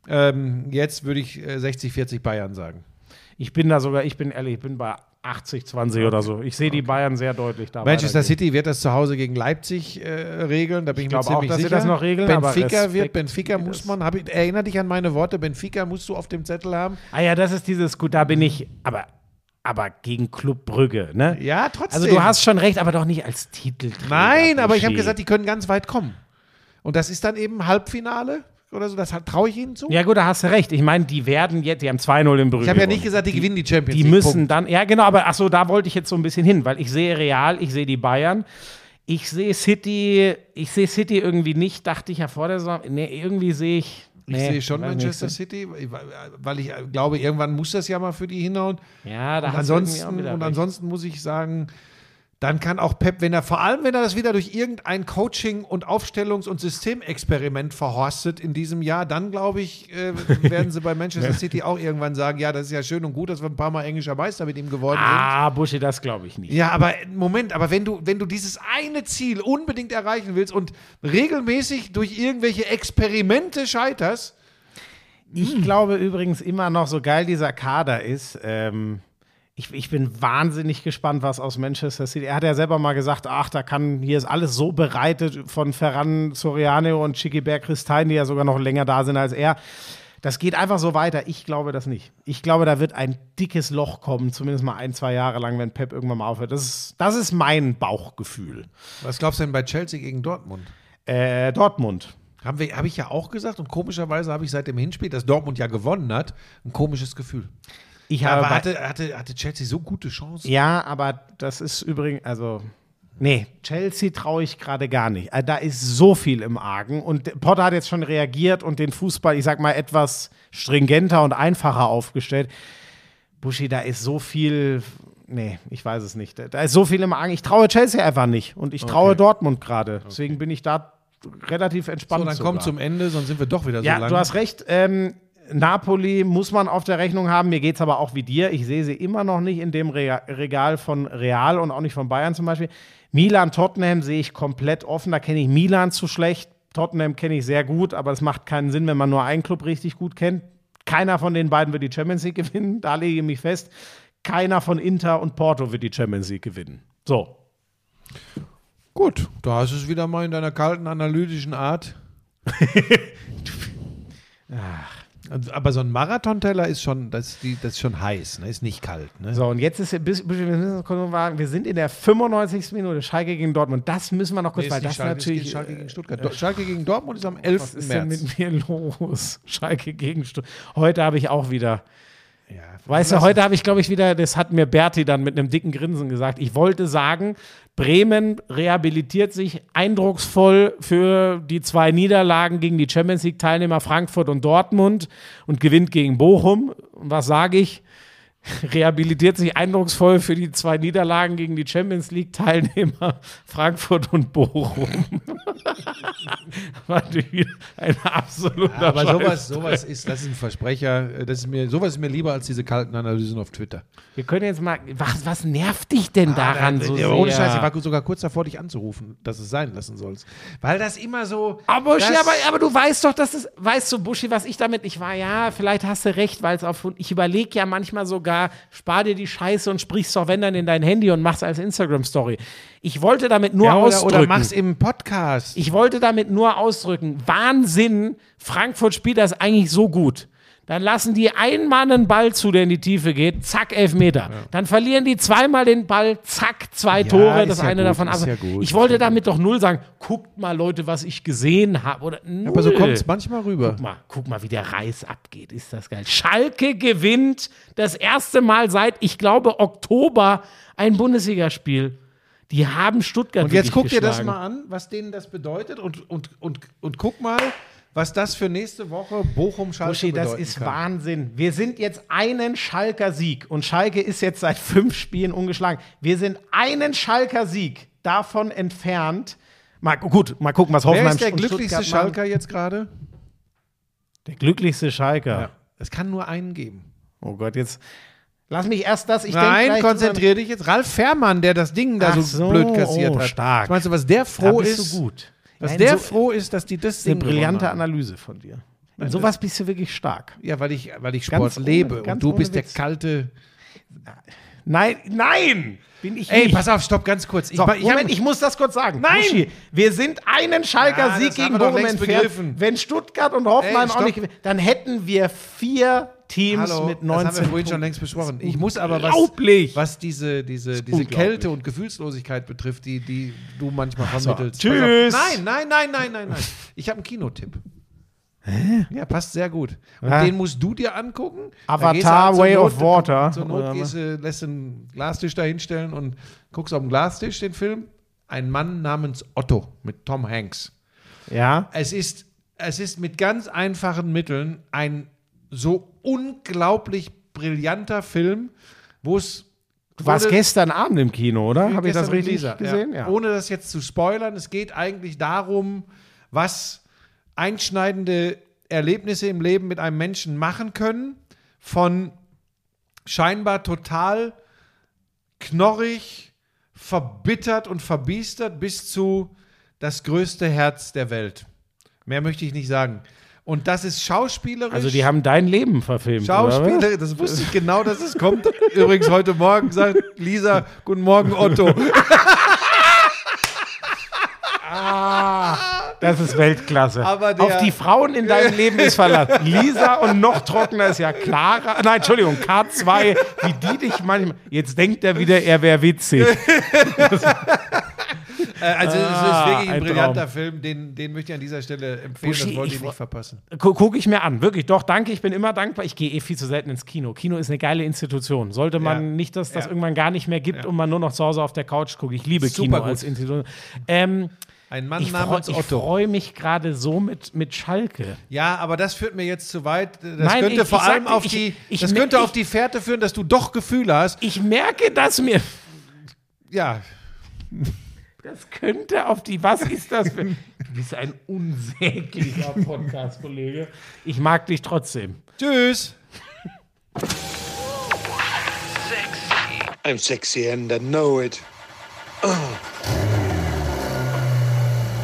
Ähm, jetzt würde ich äh, 60-40 Bayern sagen. Ich bin da sogar, ich bin ehrlich, ich bin bei 80, 20 oder so. Ich sehe die Bayern sehr deutlich da. Manchester. City wird das zu Hause gegen Leipzig äh, regeln, da bin ich, mir glaube auch, ziemlich dass sie sicher. das noch regeln, Benfica wird, Benfica muss man, hab ich, erinnere dich an meine Worte, Benfica musst du auf dem Zettel haben. Ah ja, das ist dieses, gut, da bin ich, aber, aber gegen Club Brügge, ne? Ja, trotzdem. Also du hast schon recht, aber doch nicht als Titelträger. Nein, aber ich habe gesagt, die können ganz weit kommen. Und das ist dann eben Halbfinale oder so, das traue ich ihnen zu. Ja gut, da hast du recht. Ich meine, die werden jetzt, die haben 2-0 in Brügge ich habe ja nicht gesagt, die, gewinnen die Champions Die League. müssen Punkt. dann, ja genau, aber ach so, da wollte ich jetzt so ein bisschen hin, weil ich sehe Real, ich sehe die Bayern, ich sehe City, ich sehe City irgendwie nicht, dachte ich ja vor der Saison, nee, irgendwie sehe ich, Ich nee, sehe schon Manchester nicht. City, weil ich glaube, irgendwann muss das ja mal für die hinhauen. Ja, da Und hast du irgendwie ansonsten, und recht. ansonsten muss ich sagen, dann kann auch Pep, wenn er vor allem, wenn er das wieder durch irgendein Coaching- und Aufstellungs- und Systemexperiment verhorstet in diesem Jahr, dann glaube ich, äh, werden sie bei Manchester City auch irgendwann sagen, ja, das ist ja schön und gut, dass wir ein paar Mal englischer Meister mit ihm geworden sind. Ah, Buschi, das glaube ich nicht. Ja, aber Moment, aber wenn du, wenn du dieses eine Ziel unbedingt erreichen willst und regelmäßig durch irgendwelche Experimente scheiterst, Ich glaube übrigens immer noch, so geil dieser Kader ist, ähm, ich, ich bin wahnsinnig gespannt, was aus Manchester City. Er hat ja selber mal gesagt, ach, da kann, hier ist alles so bereitet von Ferran Soriano und Chiquibert Christein, die ja sogar noch länger da sind als er. Das geht einfach so weiter. Ich glaube das nicht. Ich glaube, da wird ein dickes Loch kommen, zumindest mal ein, zwei Jahre lang, wenn Pep irgendwann mal aufhört. Das ist, das ist mein Bauchgefühl. was glaubst du denn bei Chelsea gegen Dortmund? Äh, Dortmund. Habe hab ich ja auch gesagt und komischerweise habe ich seit dem Hinspiel, das Dortmund ja gewonnen hat, ein komisches Gefühl. Ich habe Aber hatte, hatte, hatte Chelsea so gute Chancen? Ja, aber das ist übrigens, also, nee, Chelsea traue ich gerade gar nicht. Also, da ist so viel im Argen und Potter hat jetzt schon reagiert und den Fußball, ich sag mal, etwas stringenter und einfacher aufgestellt. Buschi, da ist so viel, nee, ich weiß es nicht. Da ist so viel im Argen. Ich traue Chelsea einfach nicht und ich traue Dortmund gerade. Deswegen bin ich da relativ entspannt. So, dann sogar. kommt zum Ende, sonst sind wir doch wieder so Ja, lang. du hast recht. Ähm, Napoli muss man auf der Rechnung haben. Mir geht es aber auch wie dir. Ich sehe sie immer noch nicht in dem Re Regal von Real und auch nicht von Bayern zum Beispiel. Milan, Tottenham sehe ich komplett offen. Da kenne ich Milan zu schlecht. Tottenham kenne ich sehr gut, aber es macht keinen Sinn, wenn man nur einen Club richtig gut kennt. Keiner von den beiden wird die Champions League gewinnen. Da lege ich mich fest. Keiner von Inter und Porto wird die Champions League gewinnen. So. Gut, da hast du es wieder mal in deiner kalten, analytischen Art. Also, Aber so ein Marathonteller ist schon, das, die, das ist schon heiß, ne? ist nicht kalt. Ne? So, und jetzt ist bis, bis, wir sind in der 95. Minute Schalke gegen Dortmund. Das müssen wir noch kurz, Nee, weil das Schalke, natürlich. Schalke gegen Stuttgart. Do- Schalke gegen Dortmund ist am 11. was ist denn mit mir los? Schalke gegen Stuttgart. Heute habe ich auch wieder. Ja, Weißt du, heute habe ich, glaube ich, wieder, das hat mir Berti dann mit einem dicken Grinsen gesagt. Ich wollte sagen, Bremen rehabilitiert sich eindrucksvoll für die zwei Niederlagen gegen die Champions League-Teilnehmer Frankfurt und Dortmund und gewinnt gegen Bochum. Und was sage ich? Rehabilitiert sich eindrucksvoll für die zwei Niederlagen gegen die Champions League-Teilnehmer Frankfurt und Bochum. War natürlich ein absoluter aber Scheiß. sowas, sowas ist, das ist ein Versprecher. Das ist mir, sowas ist mir lieber als diese kalten Analysen auf Twitter. Wir können jetzt mal. Was, was nervt dich denn daran so sehr? Ah, Ohne Scheiß, ich war sogar kurz davor, dich anzurufen, dass es sein lassen sollst. Weil das immer so. Aber, Buschi, das- aber, aber du weißt doch, dass es. Weißt du, Buschi, was ich damit. Ich war, ja, vielleicht hast du recht, weil es auf. Ich überlege ja manchmal sogar, spar dir die Scheiße und sprichst doch, wenn dann in dein Handy und machst als Instagram-Story. Ich wollte damit nur ja, oder, ausdrücken. oder mach's im Podcast. Ich wollte damit nur ausdrücken, Wahnsinn, Frankfurt spielt das eigentlich so gut. Dann lassen die einmal einen Ball zu, der in die Tiefe geht, zack, elf Meter. Dann verlieren die zweimal den Ball, zack, zwei Tore, ist das ja eine gut, davon ab. ja gut, ich wollte ja damit doch null sagen, guckt mal Leute, was ich gesehen habe. Null. aber so kommt es manchmal rüber. Guck mal, guck mal, wie der Reis abgeht. Ist das geil. Schalke gewinnt das erste Mal seit, ich glaube, Oktober ein Bundesligaspiel. Die haben Stuttgart Und jetzt guck dir das mal an, was denen das bedeutet und, und, und, und guck mal, was das für nächste Woche Bochum-Schalke Buschi, das ist kann. Wahnsinn. Wir sind jetzt einen Schalker Sieg und Schalke ist jetzt seit fünf Spielen ungeschlagen. Wir sind einen Schalker Sieg davon entfernt. Mal, gut, mal gucken, was Wer Hoffenheim ist der glücklichste. Schalker jetzt gerade? Der glücklichste Schalker. Es kann nur einen geben. Oh Gott, jetzt lass mich erst das. Ich Nein, denk gleich konzentrier dich jetzt. Ralf Fährmann, der das Ding da so, so, blöd kassiert oh, hat. stark. Was meinst du, was der Da froh bist ist? du gut. Was Ja, der so, froh ist, dass die das eine brillante. Analyse von dir. In sowas bist du wirklich stark. Ja, weil ich, weil ich Ganz Sport ohne- lebe ganz und du bist der Witz. kalte. Nein, nein, bin ich Ey, nicht. pass auf, stopp, ganz kurz. Ich, So, ich Moment, hab- ich muss das kurz sagen. Nein! Buschi, wir sind einen Schalker Ja, Sieg das gegen Bochum entfernt. Wenn Stuttgart und Hoffenheim Ey, auch nicht gewinnen, dann hätten wir vier Teams Hallo, mit das 19 haben wir vorhin schon längst besprochen. Ich muss aber was, was diese, diese, diese. Kälte und Gefühlslosigkeit betrifft, die, die du manchmal vermittelst. tschüss. Pass auf. Nein, nein, nein, nein, nein, nein. Ich habe einen Kinotipp. Ja, passt sehr gut. Und Ja. den musst du dir angucken. Avatar, zur Way Not- of Water, Zur Not gehst du, lässt einen Glastisch da hinstellen und guckst auf dem Glastisch den Film. Ein Mann namens Otto mit Tom Hanks. Ja, Es ist, es ist mit ganz einfachen Mitteln ein so unglaublich brillanter Film, wo es. du warst gestern Abend im Kino, oder? Habe ich das richtig Lisa, gesehen? Ja. Ohne das jetzt zu spoilern, es geht eigentlich darum, was einschneidende Erlebnisse im Leben mit einem Menschen machen können, von scheinbar total knorrig, verbittert und verbiestert bis zu das größte Herz der Welt. Mehr möchte ich nicht sagen. Und das ist schauspielerisch. Also die haben dein Leben verfilmt, oder? was? Schauspieler, das wusste ich genau, dass es kommt. Übrigens heute Morgen sagt Lisa, guten Morgen Otto. Das ist Weltklasse. Der- Auf die Frauen in deinem Leben ist Verlass. Lisa und noch trockener ist ja Clara. Nein, Entschuldigung, K2, wie die dich manchmal. Jetzt denkt er wieder, er wäre witzig. Äh, also es Ah, ist wirklich ein, ein brillanter Traum. Film, den, den möchte ich an dieser Stelle empfehlen, Buschi, das wollt ich ihr nicht verpassen. Gu- Gucke ich mir an, wirklich. Doch, danke, ich bin immer dankbar. Ich gehe eh viel zu selten ins Kino. Kino ist eine geile Institution. Sollte man Ja. nicht, dass das Ja. irgendwann gar nicht mehr gibt und man nur noch zu Hause auf der Couch guckt. Ich liebe Super Kino gut. als Institution. Ähm, Ein Mann ich freue namens Otto. freu mich gerade so mit, mit Schalke. Ja, aber das führt mir jetzt zu weit. Das Nein, könnte ich- vor ich allem sagte, auf ich- die, ich das könnte ich- auf die Fährte führen, dass du doch Gefühle hast. Ich merke, dass mir. Ja, Das könnte auf die. Was ist das für. Du bist ein unsäglicher Podcast-Kollege. Ich mag dich trotzdem. tschüss. I'm sexy and I know it.